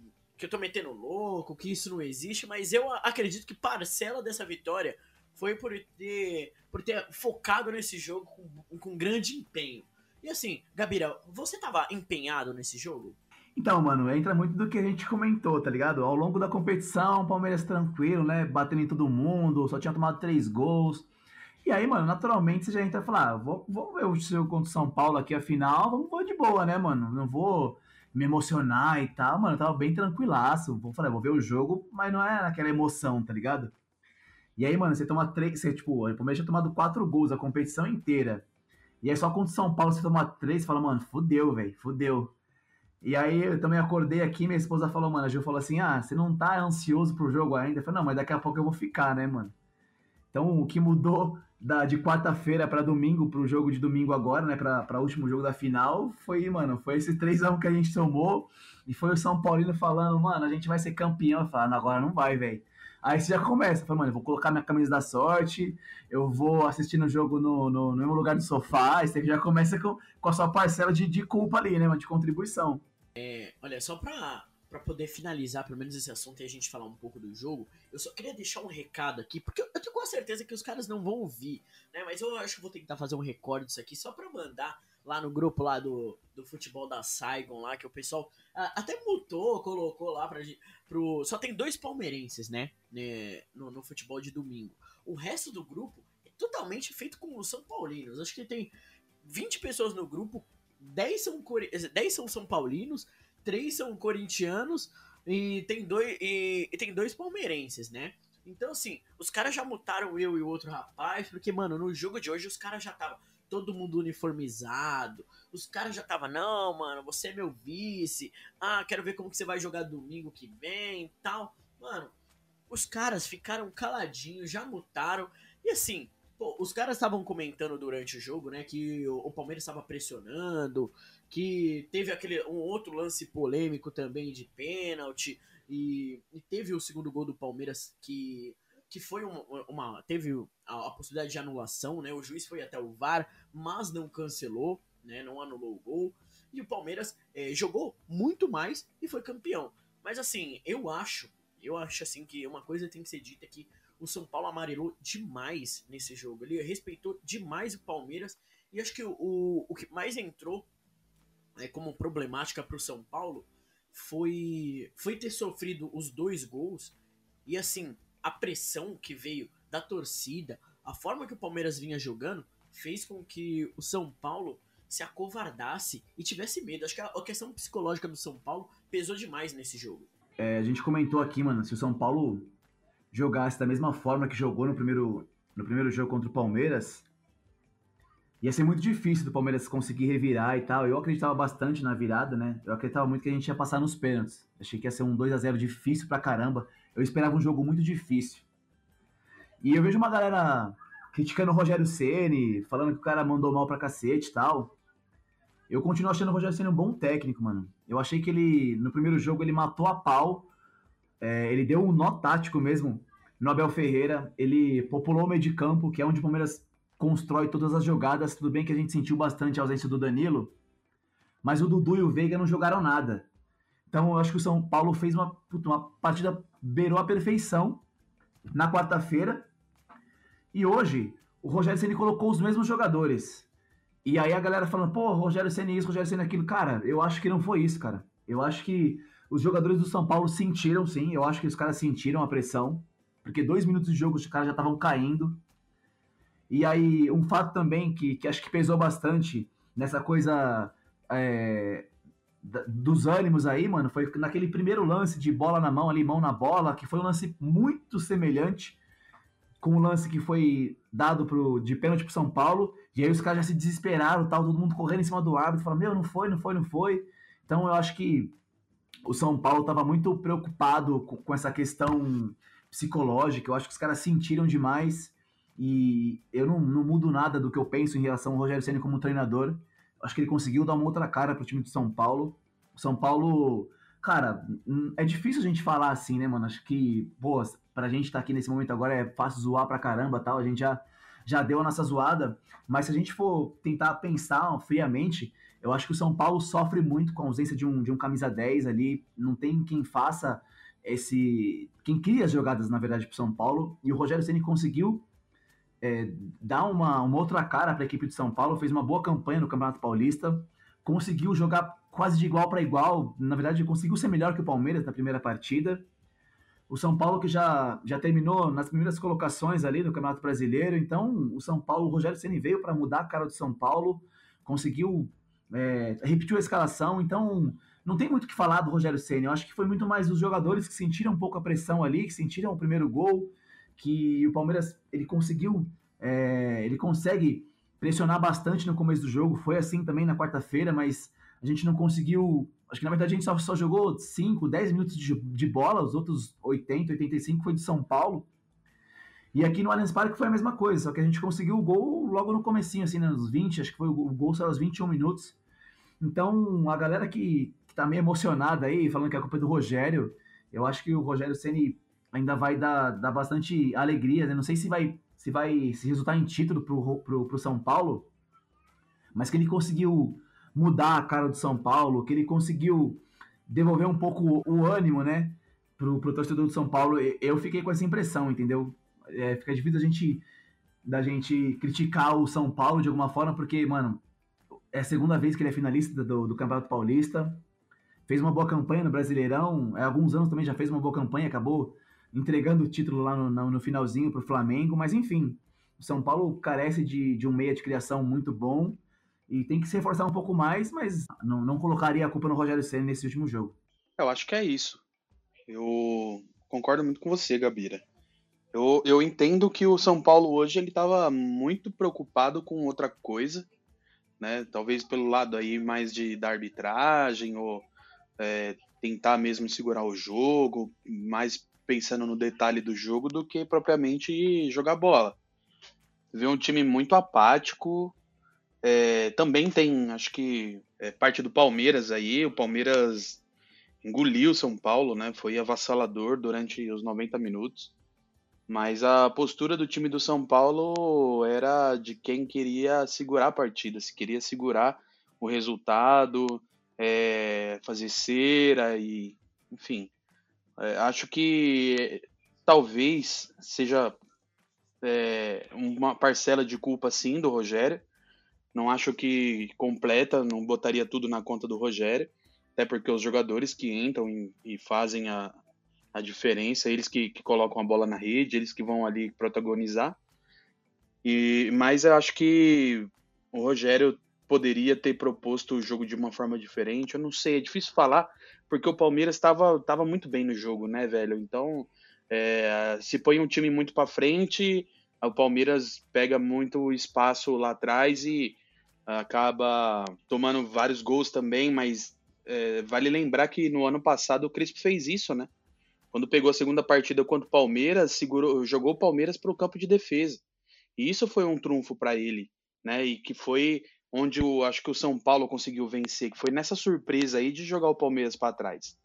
Speaker 1: que eu tô metendo louco, que isso não existe, mas eu acredito que parcela dessa vitória foi por ter, por ter focado nesse jogo com, com grande empenho. E assim, Gabriel, você tava empenhado nesse jogo?
Speaker 2: Então, mano, entra muito do que a gente comentou, tá ligado? Ao longo da competição, Palmeiras tranquilo, né? Batendo em todo mundo, só tinha tomado três gols. E aí, mano, naturalmente você já entra e fala, ah, vou, vou ver o jogo contra o São Paulo aqui, afinal, vamos vou de boa, né, mano? Não vou me emocionar e tal, mano, eu tava bem tranquilaço. Vou falar, vou ver o jogo, mas não é aquela emoção, tá ligado? E aí, mano, você toma três, você, tipo, o Palmeiras tinha tomado quatro gols a competição inteira. E aí só contra o São Paulo você toma três, fala, mano, fudeu, velho, fudeu. E aí eu também acordei aqui, minha esposa falou, mano, a Gil falou assim, ah, você não tá ansioso pro jogo ainda? Eu falei, não, mas daqui a pouco eu vou ficar, né, mano? Então o que mudou da, de quarta-feira para domingo, pro jogo de domingo agora, né, pra, pra último jogo da final, foi, mano, foi esse 3x1 que a gente tomou, e foi o São Paulino falando, mano, a gente vai ser campeão. Eu falei, agora não vai, velho. Aí você já começa, fala, mano, eu vou colocar minha camisa da sorte, eu vou assistir no jogo no, no, no mesmo lugar do sofá, aí você já começa com, com a sua parcela de, de culpa ali, né, de contribuição.
Speaker 1: É, olha, só pra, pra poder finalizar pelo menos esse assunto e a gente falar um pouco do jogo, eu só queria deixar um recado aqui, porque eu, eu tenho quase certeza que os caras não vão ouvir, né? Mas eu acho que vou tentar fazer um recorde disso aqui só pra mandar lá no grupo lá do, do futebol da Saigon lá, que o pessoal até mutou, colocou lá pra gente. Pro, só tem dois palmeirenses, né? né no, no futebol de domingo. O resto do grupo é totalmente feito com os São Paulinos. Acho que tem 20 pessoas no grupo, 10 são, core- 10 são São Paulinos, 3 são corintianos, e tem dois, e, e tem dois palmeirenses, né? Então, assim, os caras já mutaram eu e o outro rapaz, porque, mano, no jogo de hoje os caras já estavam todo mundo uniformizado. Os caras já tava, não, mano, você é meu vice. Ah, quero ver como que você vai jogar domingo que vem tal. Mano, os caras ficaram caladinhos, já mutaram. E assim, pô, os caras estavam comentando durante o jogo, né, que o, o Palmeiras estava pressionando, que teve aquele um outro lance polêmico também de pênalti e, e teve o segundo gol do Palmeiras que que foi uma, uma teve a, a, possibilidade de anulação, né? O juiz foi até o VAR, mas não cancelou, né? Não anulou o gol. E o Palmeiras é, jogou muito mais e foi campeão. Mas assim, eu acho, eu acho assim que uma coisa tem que ser dita que o São Paulo amarelou demais nesse jogo. Ele respeitou demais o Palmeiras e acho que o, o, o que mais entrou é, como problemática para o São Paulo foi foi ter sofrido os dois gols e assim a pressão que veio da torcida, a forma que o Palmeiras vinha jogando, fez com que o São Paulo se acovardasse e tivesse medo. Acho que a questão psicológica do São Paulo pesou demais nesse jogo.
Speaker 2: É, a gente comentou aqui, mano, se o São Paulo jogasse da mesma forma que jogou no primeiro, no primeiro jogo contra o Palmeiras, ia ser muito difícil do Palmeiras conseguir revirar e tal. Eu acreditava bastante na virada, né? Eu acreditava muito que a gente ia passar nos pênaltis. Achei que ia ser um 2 a 0 difícil pra caramba. Eu esperava um jogo muito difícil. E eu vejo uma galera criticando o Rogério Ceni, falando que o cara mandou mal pra cacete e tal. Eu continuo achando o Rogério Ceni um bom técnico, mano. Eu achei que ele, no primeiro jogo, ele matou a pau. É, ele deu um nó tático mesmo no Abel Ferreira. Ele populou o meio de campo, que é onde o Palmeiras constrói todas as jogadas. Tudo bem que a gente sentiu bastante a ausência do Danilo, mas o Dudu e o Veiga não jogaram nada. Então eu acho que o São Paulo fez uma, uma partida beirou a perfeição na quarta-feira. E hoje o Rogério Ceni colocou os mesmos jogadores. E aí a galera falando, pô, Rogério Ceni isso, Rogério Ceni aquilo. Cara, eu acho que não foi isso, cara. Eu acho que os jogadores do São Paulo sentiram, sim. Eu acho que os caras sentiram a pressão. Porque dois minutos de jogo os caras já estavam caindo. E aí, um fato também que, que acho que pesou bastante nessa coisa é, dos ânimos aí, mano, foi naquele primeiro lance de bola na mão ali, mão na bola, que foi um lance muito semelhante com o lance que foi dado pro, de pênalti pro São Paulo, e aí os caras já se desesperaram, tal, todo mundo correndo em cima do árbitro, falando, meu, não foi, não foi, não foi. Então eu acho que o São Paulo estava muito preocupado com, com, essa questão psicológica, eu acho que os caras sentiram demais, e eu não, não mudo nada do que eu penso em relação ao Rogério Senna como treinador, acho que ele conseguiu dar uma outra cara pro time de São Paulo. O São Paulo, cara, é difícil a gente falar assim, né, mano? Acho que, pô, pra gente estar tá aqui nesse momento agora é fácil zoar pra caramba tal. A gente já, já deu a nossa zoada. Mas se a gente for tentar pensar friamente, eu acho que o São Paulo sofre muito com a ausência de um, de um camisa 10 ali. Não tem quem faça esse. Quem cria as jogadas, na verdade, pro São Paulo. E o Rogério Ceni conseguiu é, dar uma, uma outra cara para a equipe de São Paulo, fez uma boa campanha no Campeonato Paulista, conseguiu jogar quase de igual para igual, na verdade conseguiu ser melhor que o Palmeiras na primeira partida. O São Paulo que já, já terminou nas primeiras colocações ali no Campeonato Brasileiro, então o São Paulo, o Rogério Ceni veio para mudar a cara do São Paulo, conseguiu é, repetiu a escalação, então não tem muito o que falar do Rogério Ceni. Eu acho que foi muito mais os jogadores que sentiram um pouco a pressão ali, que sentiram o primeiro gol, que o Palmeiras ele conseguiu, é, ele consegue pressionar bastante no começo do jogo. Foi assim também na quarta-feira, mas a gente não conseguiu. Acho que na verdade a gente só, só jogou 5, 10 minutos de, de, bola, os outros 80, 85 foi de São Paulo. E aqui no Allianz Parque foi a mesma coisa, só que a gente conseguiu o gol logo no comecinho, assim, né, nos 20, acho que foi o, gol só aos 21 minutos. Então, a galera que, que tá meio emocionada aí, falando que a culpa é do Rogério, eu acho que o Rogério Ceni ainda vai dar, dar bastante alegria. Né? Não sei se vai, se vai se resultar em título pro, pro, pro São Paulo, mas que ele conseguiu mudar a cara do São Paulo, que ele conseguiu devolver um pouco o ânimo, né, pro, pro torcedor do São Paulo. Eu fiquei com essa impressão, entendeu? É, fica difícil a gente da gente criticar o São Paulo de alguma forma, porque, mano, é a segunda vez que ele é finalista do, do Campeonato Paulista. Fez uma boa campanha no Brasileirão. Há alguns anos também já fez uma boa campanha, acabou entregando o título lá no, no, no finalzinho para o Flamengo, mas enfim, o São Paulo carece de, de um meia de criação muito bom e tem que se reforçar um pouco mais, mas não, não colocaria a culpa no Rogério Senna nesse último jogo.
Speaker 4: Eu acho que é isso. Eu concordo muito com você, Gabira. Eu, eu entendo que o São Paulo hoje ele estava muito preocupado com outra coisa, né? Talvez pelo lado aí mais de da arbitragem ou é, tentar mesmo segurar o jogo, mais pensando no detalhe do jogo do que propriamente jogar bola. Vê um time muito apático. É, também tem, acho que é, parte do Palmeiras aí. O Palmeiras engoliu o São Paulo, né? Foi avassalador durante os 90 minutos. Mas a postura do time do São Paulo era de quem queria segurar a partida, se queria segurar o resultado, é, fazer cera e, enfim. É, acho que talvez seja é, uma parcela de culpa sim do Rogério. Não acho que completa, não botaria tudo na conta do Rogério, até porque os jogadores que entram e fazem a, a diferença, eles que, que colocam a bola na rede, eles que vão ali protagonizar. E, mas eu acho que o Rogério poderia ter proposto o jogo de uma forma diferente. Eu não sei, é difícil falar, porque o Palmeiras estava tava muito bem no jogo, né, velho? Então, é, se põe um time muito para frente, o Palmeiras pega muito espaço lá atrás e acaba tomando vários gols também, mas é, vale lembrar que no ano passado o Crispo fez isso, né? Quando pegou a segunda partida contra o Palmeiras, segurou, jogou o Palmeiras para o campo de defesa. E isso foi um trunfo para ele, né? E que foi onde o, acho que o São Paulo conseguiu vencer, que foi nessa surpresa aí de jogar o Palmeiras para trás,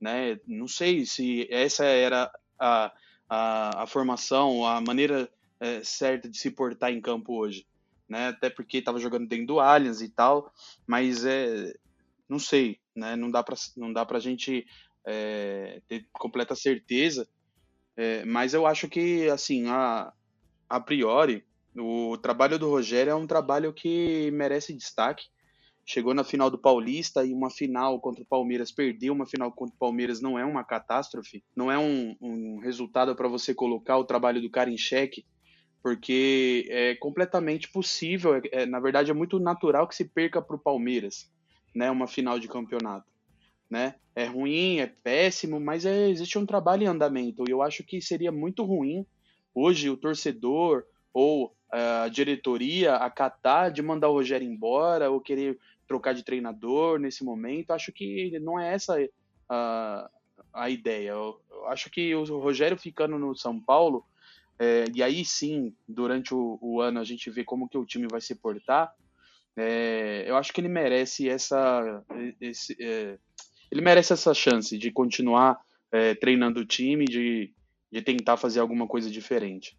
Speaker 4: né? Não sei se essa era a, a, a formação, a maneira é, certa de se portar em campo hoje, né? Até porque estava jogando dentro do Allianz e tal, mas é, não sei, né? Não dá para não dá para gente é, ter completa certeza, é, mas eu acho que, assim, a, a priori, o trabalho do Rogério é um trabalho que merece destaque. Chegou na final do Paulista e uma final contra o Palmeiras, perdeu uma final contra o Palmeiras, não é uma catástrofe, não é um, um resultado para você colocar o trabalho do cara em xeque, porque é completamente possível, é, é, na verdade é muito natural que se perca para o Palmeiras, né, uma final de campeonato né? É ruim, é péssimo, mas é, existe um trabalho em andamento. E eu acho que seria muito ruim hoje o torcedor ou a diretoria acatar de mandar o Rogério embora ou querer trocar de treinador nesse momento. Acho que não é essa a, a ideia. Eu, eu acho que o Rogério ficando no São Paulo, é, e aí sim, durante o, o, ano a gente vê como que o time vai se portar. É, eu acho que ele merece essa, esse, é, ele merece essa chance de continuar é, treinando o time, de, de tentar fazer alguma coisa diferente.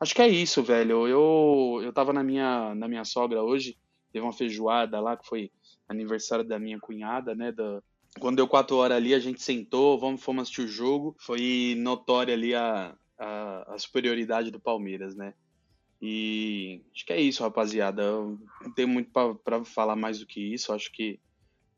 Speaker 4: Acho que é isso, velho. Eu, eu tava na minha, na minha sogra hoje, teve uma feijoada lá, que foi aniversário da minha cunhada, né? Da, quando deu quatro horas ali, a gente sentou, vamos, fomos assistir o jogo. Foi notória ali a, a, a superioridade do Palmeiras, né? E acho que é isso, rapaziada. Eu não tenho muito para falar mais do que isso. Acho que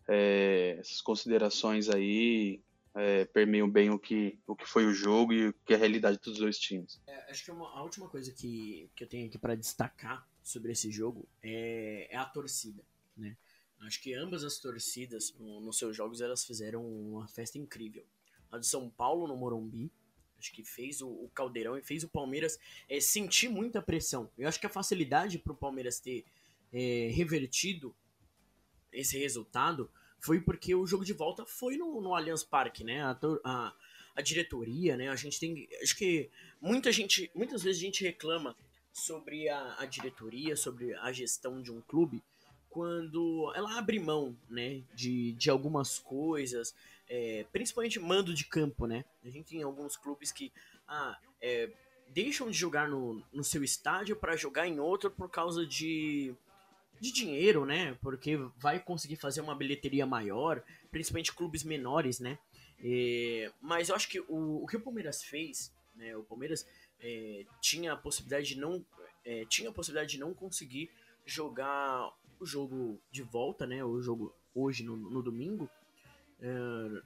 Speaker 4: é, essas considerações aí é, permeiam bem o que, o que foi o jogo e o que é a realidade dos dois times.
Speaker 1: É, acho que uma, a última coisa que, que eu tenho aqui para destacar sobre esse jogo é, é, a torcida, né? Acho que ambas as torcidas no, nos seus jogos elas fizeram uma festa incrível. A de São Paulo no Morumbi, acho que fez o, o Caldeirão e fez o Palmeiras é, sentir muita pressão. Eu acho que a facilidade para o Palmeiras ter é, revertido esse resultado foi porque o jogo de volta foi no, no Allianz Parque, né? A, a, a, diretoria, né? A gente tem. Acho que muita gente. Muitas vezes a gente reclama sobre a, a diretoria, sobre a gestão de um clube, quando ela abre mão, né? De, de algumas coisas, é, principalmente mando de campo, né? A gente tem alguns clubes que. Ah, é, deixam de jogar no, no seu estádio para jogar em outro por causa de de dinheiro, né? Porque vai conseguir fazer uma bilheteria maior, principalmente clubes menores, né? É, mas eu acho que o, o que o Palmeiras fez, né? O Palmeiras é, tinha a possibilidade de não é, tinha a possibilidade de não conseguir jogar o jogo de volta, né? O jogo hoje no, no domingo é,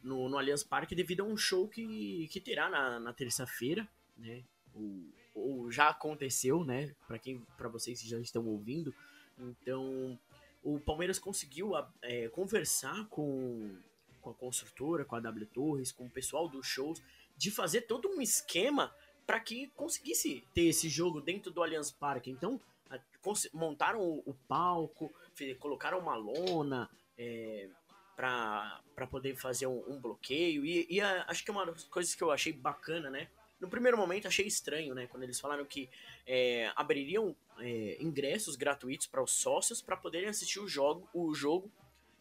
Speaker 1: no, no Allianz Parque devido a um show que, que terá na, na terça-feira, né? O, ou já aconteceu, né? Para quem, para vocês que já estão ouvindo, então, o Palmeiras conseguiu é, conversar com, com a construtora, com a W Torres, com o pessoal dos shows, de fazer todo um esquema para que conseguisse ter esse jogo dentro do Allianz Parque. Então, a, montaram o, o, palco, colocaram uma lona é, para poder fazer um, um bloqueio. E, e a, acho que é uma das coisas que eu achei bacana, né? No primeiro momento achei estranho, né? Quando eles falaram que é, abririam é, ingressos gratuitos para os sócios para poderem assistir o jogo, o jogo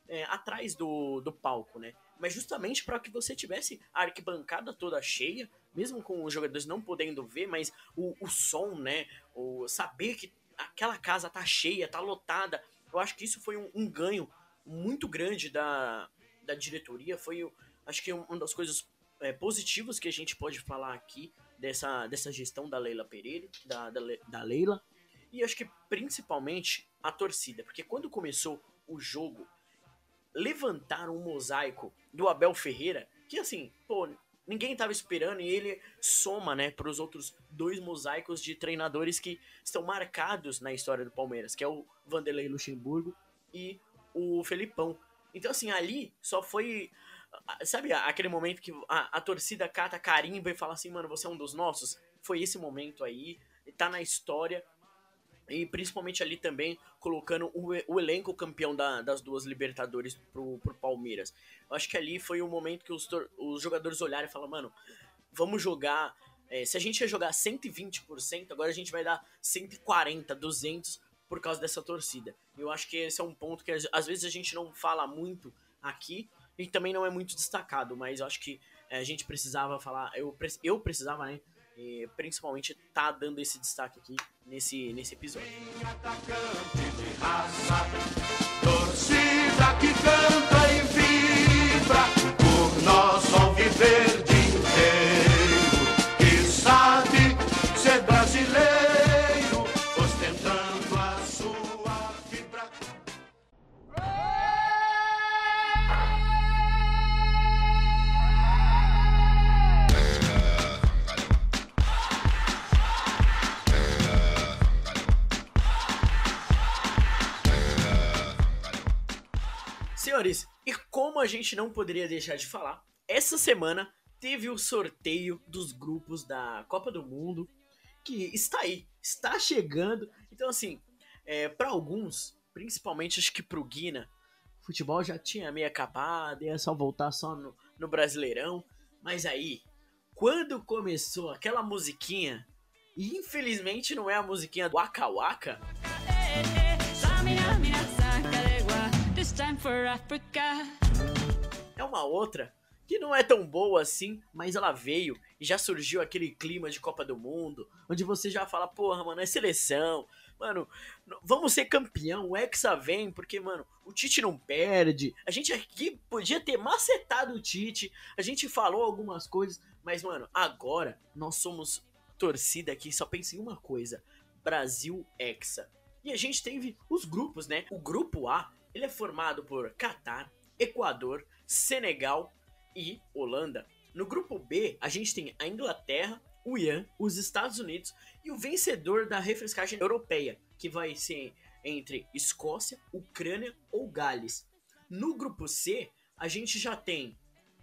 Speaker 1: é, atrás do, do palco, né? Mas justamente para que você tivesse a arquibancada toda cheia, mesmo com os jogadores não podendo ver, mas o, o som, né? O saber que aquela casa tá cheia, tá lotada. Eu acho que isso foi um, um ganho muito grande da, da diretoria. Foi, acho que uma das coisas é, positivos que a gente pode falar aqui dessa, dessa gestão da Leila Pereira, da, da, da Leila, e acho que principalmente a torcida, porque quando começou o jogo, levantaram um mosaico do Abel Ferreira, que assim, pô, ninguém tava esperando, e ele soma, né, para os outros dois mosaicos de treinadores que estão marcados na história do Palmeiras, que é o Vanderlei Luxemburgo e o Felipão. Então, assim, ali só foi Sabe aquele momento que a, a torcida cata carimba e fala assim, mano, você é um dos nossos? Foi esse momento aí, tá na história. E principalmente ali também colocando o, o elenco campeão da, das duas Libertadores pro, pro Palmeiras. Eu acho que ali foi o momento que os, os jogadores olharam e falaram, mano, vamos jogar. É, se a gente ia jogar 120%, agora a gente vai dar 140, 200 por causa dessa torcida. Eu acho que esse é um ponto que às vezes a gente não fala muito aqui, e também não é muito destacado, mas eu acho que é, a gente precisava falar, eu, eu precisava, né? E principalmente tá dando esse destaque aqui nesse, nesse episódio.
Speaker 3: torcida que canta e vibra por nosso alviverde
Speaker 1: Senhores, e como a gente não poderia deixar de falar, essa semana teve o sorteio dos grupos da Copa do Mundo, que está aí, está chegando. Então, assim, é, para alguns, principalmente acho que pro Guina, o futebol já tinha meio acabado, ia só voltar só no, no Brasileirão. Mas aí, quando começou aquela musiquinha, e infelizmente não é a musiquinha do Waka Waka. É uma outra que não é tão boa assim, mas ela veio e já surgiu aquele clima de Copa do Mundo, onde você já fala, porra, mano, é seleção, mano, vamos ser campeão, o Hexa vem, porque, mano, o Tite não perde, a gente aqui podia ter macetado o Tite, a gente falou algumas coisas, mas, mano, agora nós somos torcida aqui, só pensa em uma coisa, Brasil Hexa. E a gente teve os grupos, né? O grupo A ele é formado por Catar, Equador, Senegal e Holanda. No grupo B, a gente tem a Inglaterra, o Ian, os Estados Unidos e o vencedor da refrescagem europeia, que vai ser entre Escócia, Ucrânia ou Gales. No grupo C, a gente já tem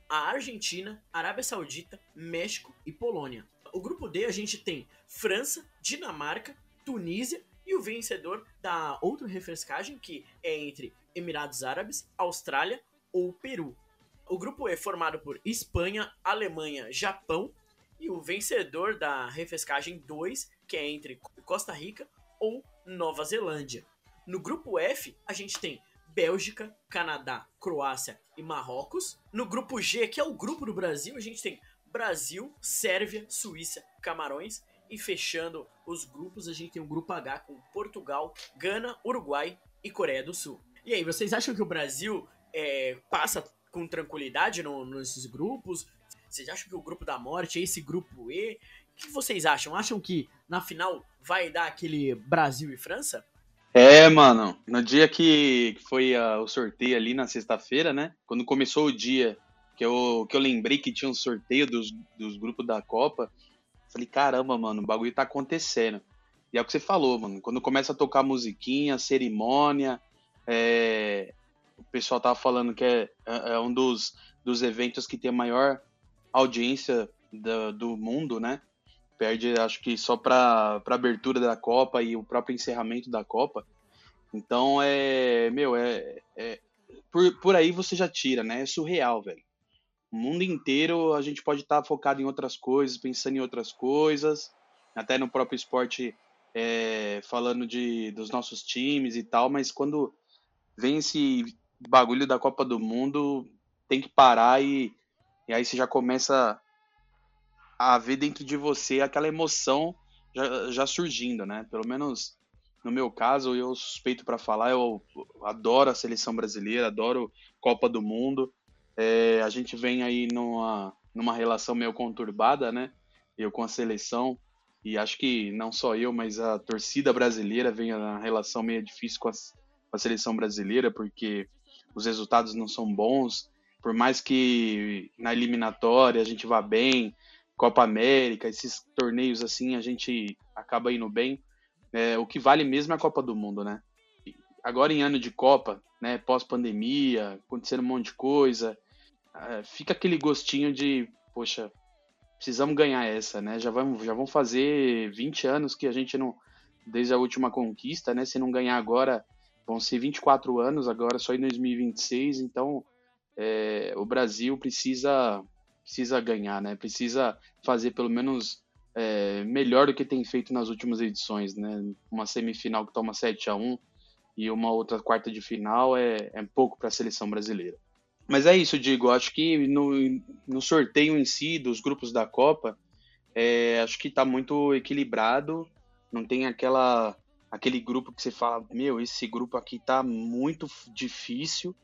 Speaker 1: a Argentina, Arábia Saudita, México e Polônia. O grupo D a gente tem França, Dinamarca, Tunísia e o vencedor da outra refrescagem, que é entre Emirados Árabes, Austrália ou Peru. O grupo é formado por Espanha, Alemanha, Japão e o vencedor da refrescagem 2, que é entre Costa Rica ou Nova Zelândia. No grupo F, a gente tem Bélgica, Canadá, Croácia e Marrocos. No grupo G, que é o grupo do Brasil, a gente tem Brasil, Sérvia, Suíça, Camarões e fechando os grupos, a gente tem o grupo H com Portugal, Gana, Uruguai e Coreia do Sul. E aí, vocês acham que o Brasil é, passa com tranquilidade no, nesses grupos? Vocês acham que o grupo da morte é esse grupo E? O que vocês acham? Acham que na final vai dar aquele Brasil e França?
Speaker 4: É, mano. No dia que foi uh, o sorteio ali na sexta-feira, né? Quando começou o dia que eu, que eu lembrei que tinha um sorteio dos, dos grupos da Copa, Falei, caramba, mano, o bagulho tá acontecendo. E é o que você falou, mano. Quando começa a tocar musiquinha, cerimônia, é... o pessoal tava falando que é, é é um dos, dos eventos que tem a maior audiência da- do mundo, né? Perde, acho que só para a abertura da Copa e o próprio encerramento da Copa. Então é, meu, é, é- por, por aí você já tira, né? É surreal, velho. O mundo inteiro a gente pode estar focado em outras coisas, pensando em outras coisas, até no próprio esporte, é, falando de, dos nossos times e tal, mas quando vem esse bagulho da Copa do Mundo, tem que parar e, e aí você já começa a ver dentro de você aquela emoção já, já surgindo, né? Pelo menos no meu caso, eu suspeito para falar, eu adoro a seleção brasileira, adoro Copa do Mundo. É, a gente vem aí numa, numa relação meio conturbada, né? Eu com a seleção, e acho que não só eu, mas a torcida brasileira vem na relação meio difícil com a, com a seleção brasileira, porque os resultados não são bons. Por mais que na eliminatória a gente vá bem, Copa América, esses torneios assim, a gente acaba indo bem. É, o que vale mesmo é a Copa do Mundo, né? Agora em ano de Copa, né, pós-pandemia, acontecendo um monte de coisa, fica aquele gostinho de, poxa, precisamos ganhar essa, né? Já vamos, já vão fazer 20 anos que a gente não, desde a última conquista, né? Se não ganhar agora, vão ser 24 anos agora, só em 2026. Então, é, o Brasil precisa, precisa ganhar, né? Precisa fazer pelo menos é, melhor do que tem feito nas últimas edições, né? Uma semifinal que toma 7 a 1 e uma outra quarta de final é, é pouco para a seleção brasileira. Mas é isso, digo. Acho que no, no sorteio em si dos grupos da Copa, é, acho que está muito equilibrado. Não tem aquela aquele grupo que você fala, meu, esse grupo aqui tá muito difícil.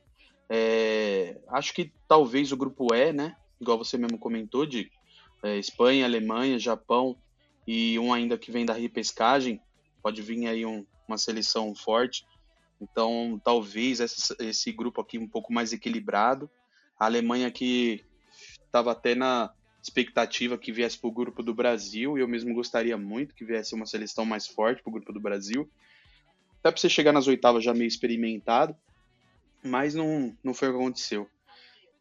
Speaker 4: É, acho que talvez o grupo E, né? Igual você mesmo comentou, de é, Espanha, Alemanha, Japão e um ainda que vem da repescagem. Pode vir aí um, uma seleção forte. Então, talvez esse, grupo aqui um pouco mais equilibrado. A Alemanha que estava até na expectativa que viesse para o grupo do Brasil, e eu mesmo gostaria muito que viesse uma seleção mais forte para o grupo do Brasil. Até para você chegar nas oitavas já meio experimentado, mas não, não foi o que aconteceu.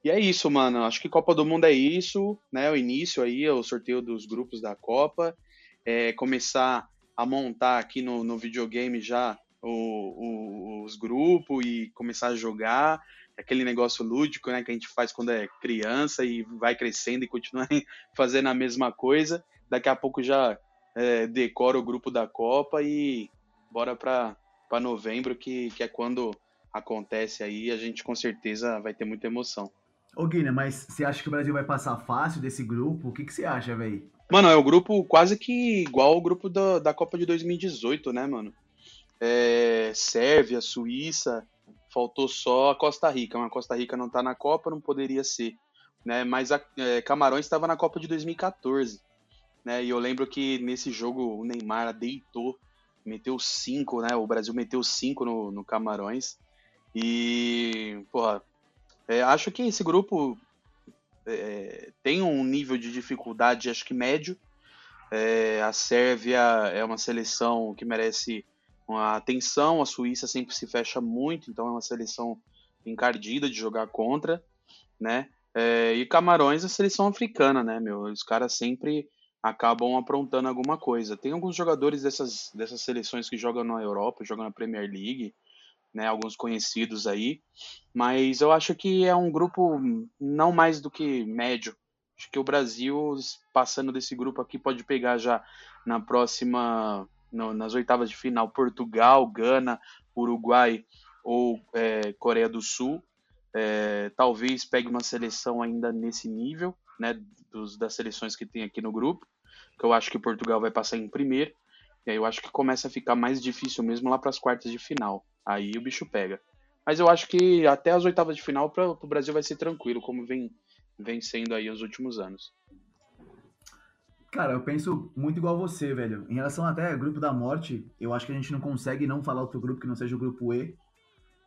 Speaker 4: E é isso, mano. Acho que Copa do Mundo é isso, né? O início aí, o sorteio dos grupos da Copa. É, começar a montar aqui no, no videogame já o, o, os grupos e começar a jogar. Aquele negócio lúdico, né? Que a gente faz quando é criança e vai crescendo e continua fazendo a mesma coisa. Daqui a pouco já é, decora o grupo da Copa e bora para novembro, que, que é quando acontece aí. A gente com certeza vai ter muita emoção.
Speaker 2: Ô, Guilherme, mas você acha que o Brasil vai passar fácil desse grupo? O que, que você acha, velho?
Speaker 4: Mano, é o grupo quase que igual ao grupo da, da Copa de 2018, né, mano? É, Sérvia, Suíça, faltou só a Costa Rica. Mas a Costa Rica não tá na Copa, não poderia ser. Né? Mas a é, Camarões estava na Copa de 2014. Né? E eu lembro que nesse jogo o Neymar deitou, meteu cinco, né? O Brasil meteu cinco no, no Camarões. E, porra, é, acho que esse grupo é, tem um nível de dificuldade, acho que médio. É, a Sérvia é uma seleção que merece uma atenção, a Suíça sempre se fecha muito, então é uma seleção encardida de jogar contra, né? É, e Camarões é a seleção africana, né, meu? Os caras sempre acabam aprontando alguma coisa. Tem alguns jogadores dessas, dessas seleções que jogam na Europa, jogam na Premier League, né, alguns conhecidos aí, mas eu acho que é um grupo não mais do que médio. Acho que o Brasil, passando desse grupo aqui, pode pegar já na próxima, no, nas oitavas de final, Portugal, Gana, Uruguai ou é, Coreia do Sul. É, talvez pegue uma seleção ainda nesse nível, né, dos, das seleções que tem aqui no grupo, que eu acho que Portugal vai passar em primeiro, e aí eu acho que começa a ficar mais difícil mesmo lá para as quartas de final. Aí o bicho pega. Mas eu acho que até as oitavas de final para o Brasil vai ser tranquilo, como vem, vem sendo aí os últimos anos.
Speaker 2: Cara, eu penso muito igual você, velho. Em relação até ao grupo da morte, eu acho que a gente não consegue não falar outro grupo que não seja o grupo E.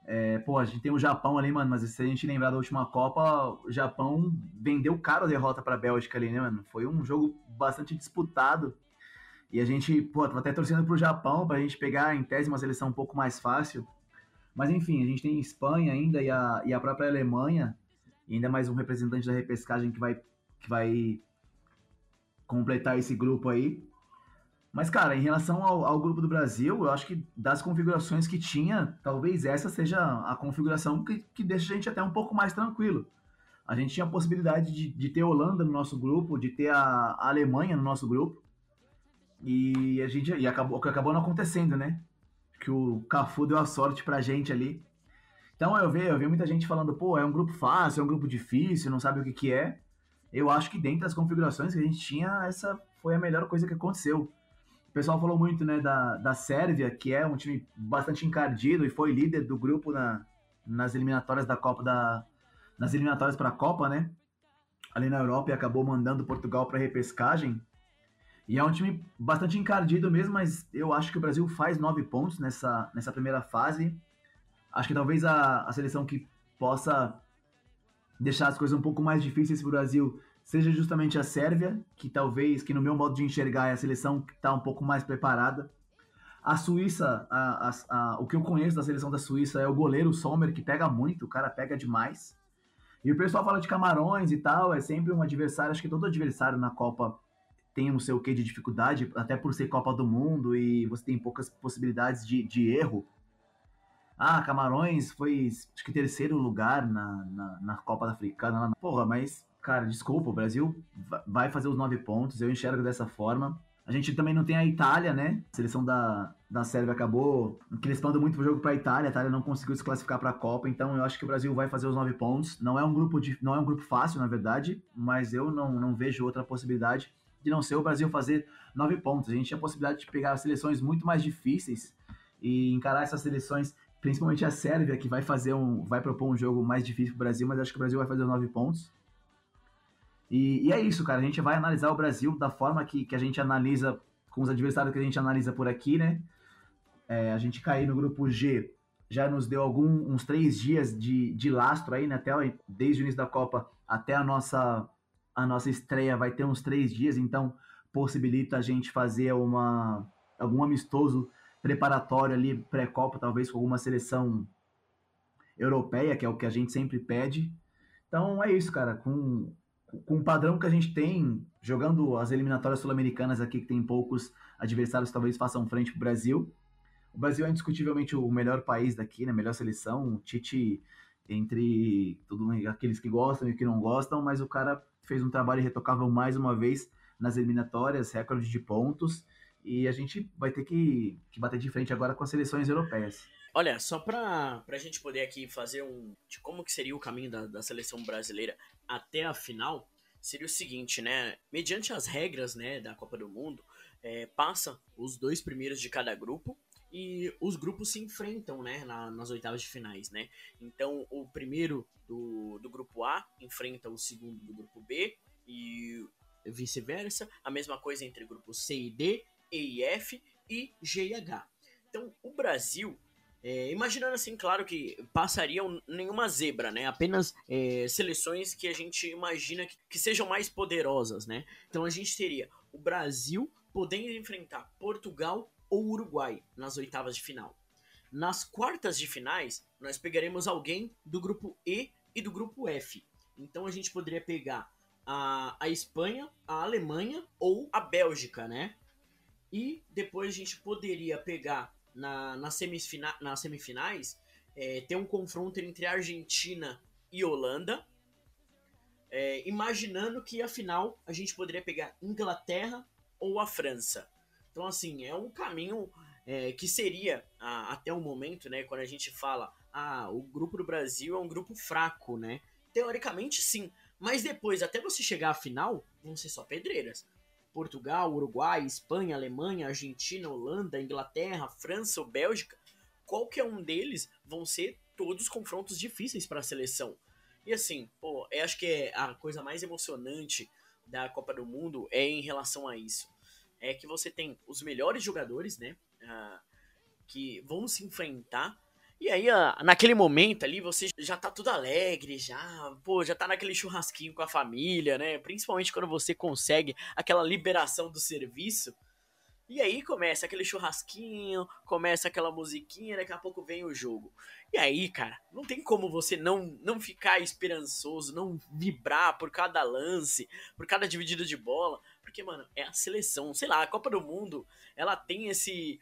Speaker 2: É, pô, a gente tem o Japão ali, mano, mas se a gente lembrar da última Copa, o Japão vendeu caro a derrota pra Bélgica ali, né, mano? Foi um jogo bastante disputado. E a gente, pô, tava até torcendo pro Japão pra gente pegar em tese uma seleção um pouco mais fácil. Mas enfim, a gente tem Espanha ainda e a, e a própria Alemanha, e ainda mais um representante da repescagem que vai, que vai completar esse grupo aí. Mas, cara, em relação ao, ao, grupo do Brasil, eu acho que das configurações que tinha, talvez essa seja a configuração que, que deixa a gente até um pouco mais tranquilo. A gente tinha a possibilidade de, de ter a Holanda no nosso grupo, de ter a, a, Alemanha no nosso grupo. E a gente e acabou, acabou não acontecendo, né? Que o Cafu deu a sorte pra gente ali. Então eu vi, eu vi muita gente falando, pô, é um grupo fácil, é um grupo difícil, não sabe o que, que é. Eu acho que dentro das configurações que a gente tinha, essa foi a melhor coisa que aconteceu. O pessoal falou muito né, da, da Sérvia, que é um time bastante encardido e foi líder do grupo na, nas eliminatórias da Copa da. Nas eliminatórias para a Copa, né? Ali na Europa e acabou mandando Portugal para repescagem. E é um time bastante encardido mesmo, mas eu acho que o Brasil faz nove pontos nessa, nessa primeira fase. Acho que talvez a, a seleção que possa deixar as coisas um pouco mais difíceis para o Brasil seja justamente a Sérvia, que talvez, que no meu modo de enxergar é a seleção que está um pouco mais preparada. A Suíça, a, a, a, o que eu conheço da seleção da Suíça é o goleiro Sommer, que pega muito, o cara pega demais. E o pessoal fala de Camarões e tal, é sempre um adversário, acho que todo adversário na Copa tem um seu quê de dificuldade, até por ser Copa do Mundo e você tem poucas possibilidades de, de erro. Ah, Camarões foi, acho que terceiro lugar na, na, na Copa Africana. Porra, mas, cara, desculpa, o Brasil vai fazer os nove pontos, eu enxergo dessa forma. A gente também não tem a Itália, né? A seleção da, da Sérvia acabou crespando muito o jogo para a Itália. A Itália não conseguiu se classificar para a Copa, então eu acho que o Brasil vai fazer os nove pontos. Não é um grupo de, não é um grupo fácil, na verdade, mas eu não, não vejo outra possibilidade de não ser o Brasil fazer nove pontos. A gente tinha a possibilidade de pegar seleções muito mais difíceis e encarar essas seleções principalmente a Sérvia, que vai fazer um. vai propor um jogo mais difícil para o Brasil, mas acho que o Brasil vai fazer nove pontos. E, e, é isso, cara. A gente vai analisar o Brasil da forma que, que a gente analisa com os adversários que a gente analisa por aqui, né? É, a gente cair no grupo G já nos deu algum, uns três dias de, de lastro aí, né? Até, desde o início da Copa até a nossa, a nossa estreia vai ter uns três dias, então possibilita a gente fazer uma, algum amistoso preparatório ali, pré-copa, talvez com alguma seleção europeia, que é o que a gente sempre pede. Então é isso, cara. Com, com o padrão que a gente tem, jogando as eliminatórias sul-americanas aqui, que tem poucos adversários que talvez façam frente para o Brasil. O Brasil é indiscutivelmente o melhor país daqui, né? Melhor seleção. O Tite, entre tudo, aqueles que gostam e que não gostam, mas o cara fez um trabalho irretocável mais uma vez nas eliminatórias, recorde de pontos. E a gente vai ter que, que bater de frente agora com as seleções europeias.
Speaker 1: Olha, só pra, pra gente poder aqui fazer um. de como que seria o caminho da, da seleção brasileira até a final, seria o seguinte, né? Mediante as regras né, da Copa do Mundo, é, passa os dois primeiros de cada grupo e os grupos se enfrentam né, na, nas oitavas de finais, né? Então o primeiro do, do grupo A enfrenta o segundo do grupo B e vice-versa. A mesma coisa entre grupos C e D e e F e G e H. Então, o Brasil, é, imaginando assim, claro que passariam nenhuma zebra, né? Apenas é, seleções que a gente imagina que, que sejam mais poderosas, né? Então a gente teria o Brasil podendo enfrentar Portugal ou Uruguai nas oitavas de final. Nas quartas de finais, nós pegaremos alguém do grupo E e do grupo F. Então a gente poderia pegar a, a Espanha, a Alemanha ou a Bélgica, né? E depois a gente poderia pegar na, na semifina, nas semifinais, é, ter um confronto entre Argentina e Holanda. É, imaginando que afinal a gente poderia pegar Inglaterra ou a França. Então, assim, é um caminho é, que seria, a, até o momento, né, quando a gente fala, ah, o grupo do Brasil é um grupo fraco, né? Teoricamente, sim. Mas depois, até você chegar à final, vão ser só pedreiras. Portugal, Uruguai, Espanha, Alemanha, Argentina, Holanda, Inglaterra, França ou Bélgica, qualquer um deles vão ser todos confrontos difíceis para a seleção. E assim, pô, eu acho que é a coisa mais emocionante da Copa do Mundo é em relação a isso. É que você tem os melhores jogadores, né? Uh, que vão se enfrentar e aí, naquele momento ali, você já tá tudo alegre, já, pô, já tá naquele churrasquinho com a família, né? Principalmente quando você consegue aquela liberação do serviço. E aí começa aquele churrasquinho, começa aquela musiquinha, daqui a pouco vem o jogo. E aí, cara, não tem como você não, não ficar esperançoso, não vibrar por cada lance, por cada dividida de bola. Porque, mano, é a seleção. Sei lá, a Copa do Mundo, ela tem esse,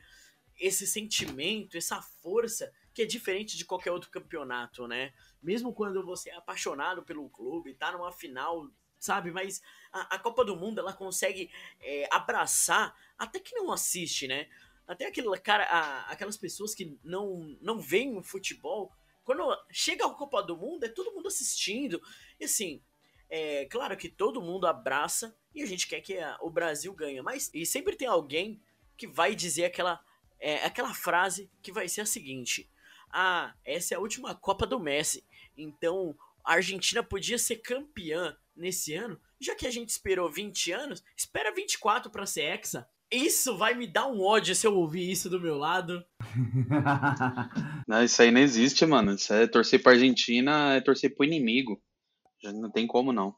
Speaker 1: esse sentimento, essa força que é diferente de qualquer outro campeonato, né? Mesmo quando você é apaixonado pelo clube, tá numa final, sabe? Mas a, a Copa do Mundo, ela consegue é, abraçar até que não assiste, né? Até aquele cara, a, aquelas pessoas que não, não veem o futebol, quando chega a Copa do Mundo, é todo mundo assistindo. E assim, é claro que todo mundo abraça e a gente quer que a, o Brasil ganhe, mas e sempre tem alguém que vai dizer aquela, é, aquela frase que vai ser a seguinte: Ah, essa é a última Copa do Messi, então a Argentina podia ser campeã nesse ano, já que a gente esperou 20 anos, espera 24 para ser hexa. Isso vai me dar um ódio se eu ouvir isso do meu lado.
Speaker 4: Não, isso aí não existe, mano. Isso é torcer pra Argentina, é torcer pro inimigo. Já não tem como, não.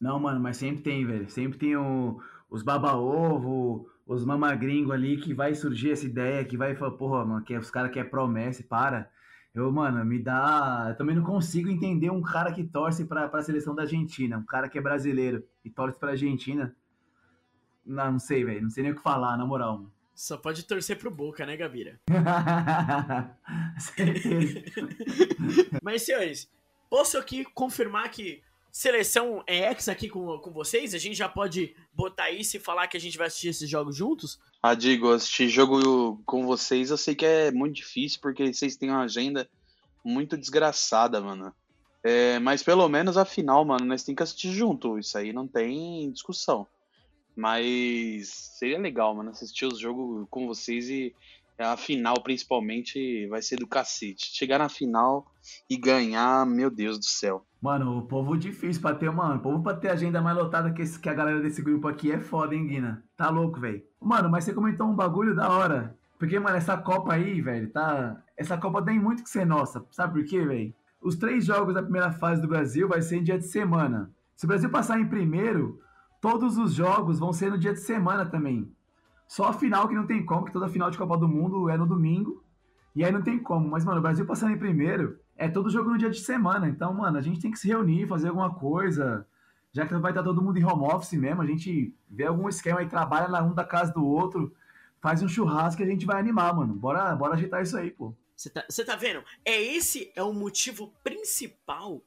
Speaker 2: Não, mano, mas sempre tem, velho. Sempre tem o, os baba-ovo, os mamagringo ali que vai surgir essa ideia, que vai falar, porra, mano, que os caras que é promessa, para. Eu, mano, me dá. Eu também não consigo entender um cara que torce pra, pra seleção da Argentina, um cara que é brasileiro e torce pra Argentina. Não, não sei, velho. Não sei nem o que falar, na moral. Mano.
Speaker 1: Só pode torcer pro Boca, né, Gabira? Mas, senhores, posso aqui confirmar que seleção ex aqui com, com vocês? A gente já pode botar isso e falar que a gente vai assistir esses jogos juntos?
Speaker 4: Ah, digo, assistir jogo com vocês eu sei que é muito difícil, porque vocês têm uma agenda muito desgraçada, mano. É, mas pelo menos a final, mano, nós temos que assistir junto. Isso aí não tem discussão. Mas seria legal, mano, assistir os jogos com vocês e a final, principalmente, vai ser do cacete. Chegar na final e ganhar, meu Deus do céu.
Speaker 2: Mano, o povo difícil pra ter, mano. O povo pra ter agenda mais lotada que, esse, que a galera desse grupo aqui é foda, hein, Guina? Tá louco, velho. Mano, mas você comentou um bagulho da hora. Porque, mano, essa Copa aí, velho, tá. Essa Copa tem muito que ser nossa. Sabe por quê, velho? Os três jogos da primeira fase do Brasil vai ser em dia de semana. Se o Brasil passar em primeiro, todos os jogos vão ser no dia de semana também. Só a final que não tem como, que toda final de Copa do Mundo é no domingo. E aí não tem como. Mas, mano, o Brasil passando em primeiro é todo jogo no dia de semana. Então, mano, a gente tem que se reunir, fazer alguma coisa. Já que vai estar todo mundo em home office mesmo, a gente vê algum esquema e trabalha lá um da casa do outro, faz um churrasco e a gente vai animar, mano. Bora, bora agitar isso aí, pô.
Speaker 1: Você tá, tá vendo? É esse é o motivo principal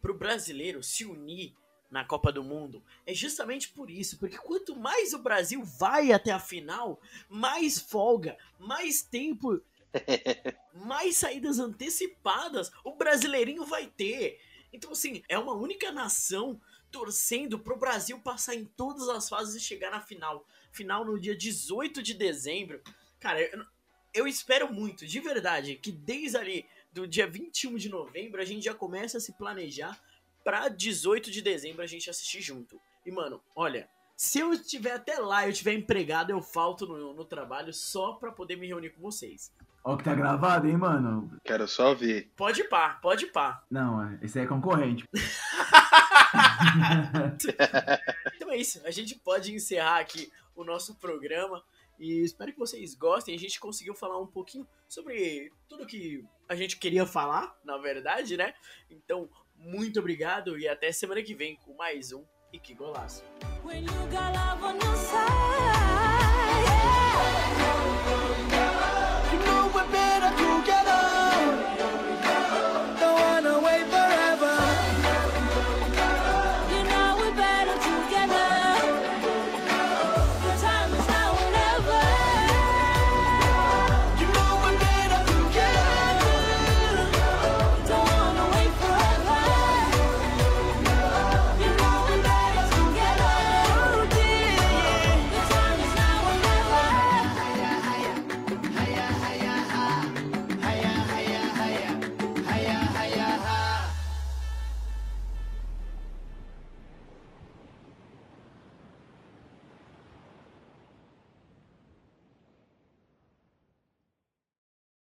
Speaker 1: pro brasileiro se unir na Copa do Mundo é justamente por isso, porque quanto mais o Brasil vai até a final, mais folga, mais tempo, mais saídas antecipadas o brasileirinho vai ter. Então, assim, é uma única nação torcendo pro Brasil passar em todas as fases e chegar na final. Final no dia 18 de dezembro. Cara, eu, eu espero muito, de verdade, que desde ali do dia 21 de novembro a gente já comece a se planejar pra 18 de dezembro a gente assistir junto. E, mano, olha, se eu estiver até lá, eu estiver empregado, eu falto no, no trabalho só pra poder me reunir com vocês.
Speaker 2: Ó que tá gravado, hein, mano?
Speaker 4: Quero só ver.
Speaker 1: Pode pá, pode pá.
Speaker 2: Não, esse aí é concorrente.
Speaker 1: então é isso, a gente pode encerrar aqui o nosso programa. E espero que vocês gostem. A gente conseguiu falar um pouquinho sobre tudo que a gente queria falar, na verdade, né? Então, muito obrigado e até semana que vem com mais um E Que Golaço.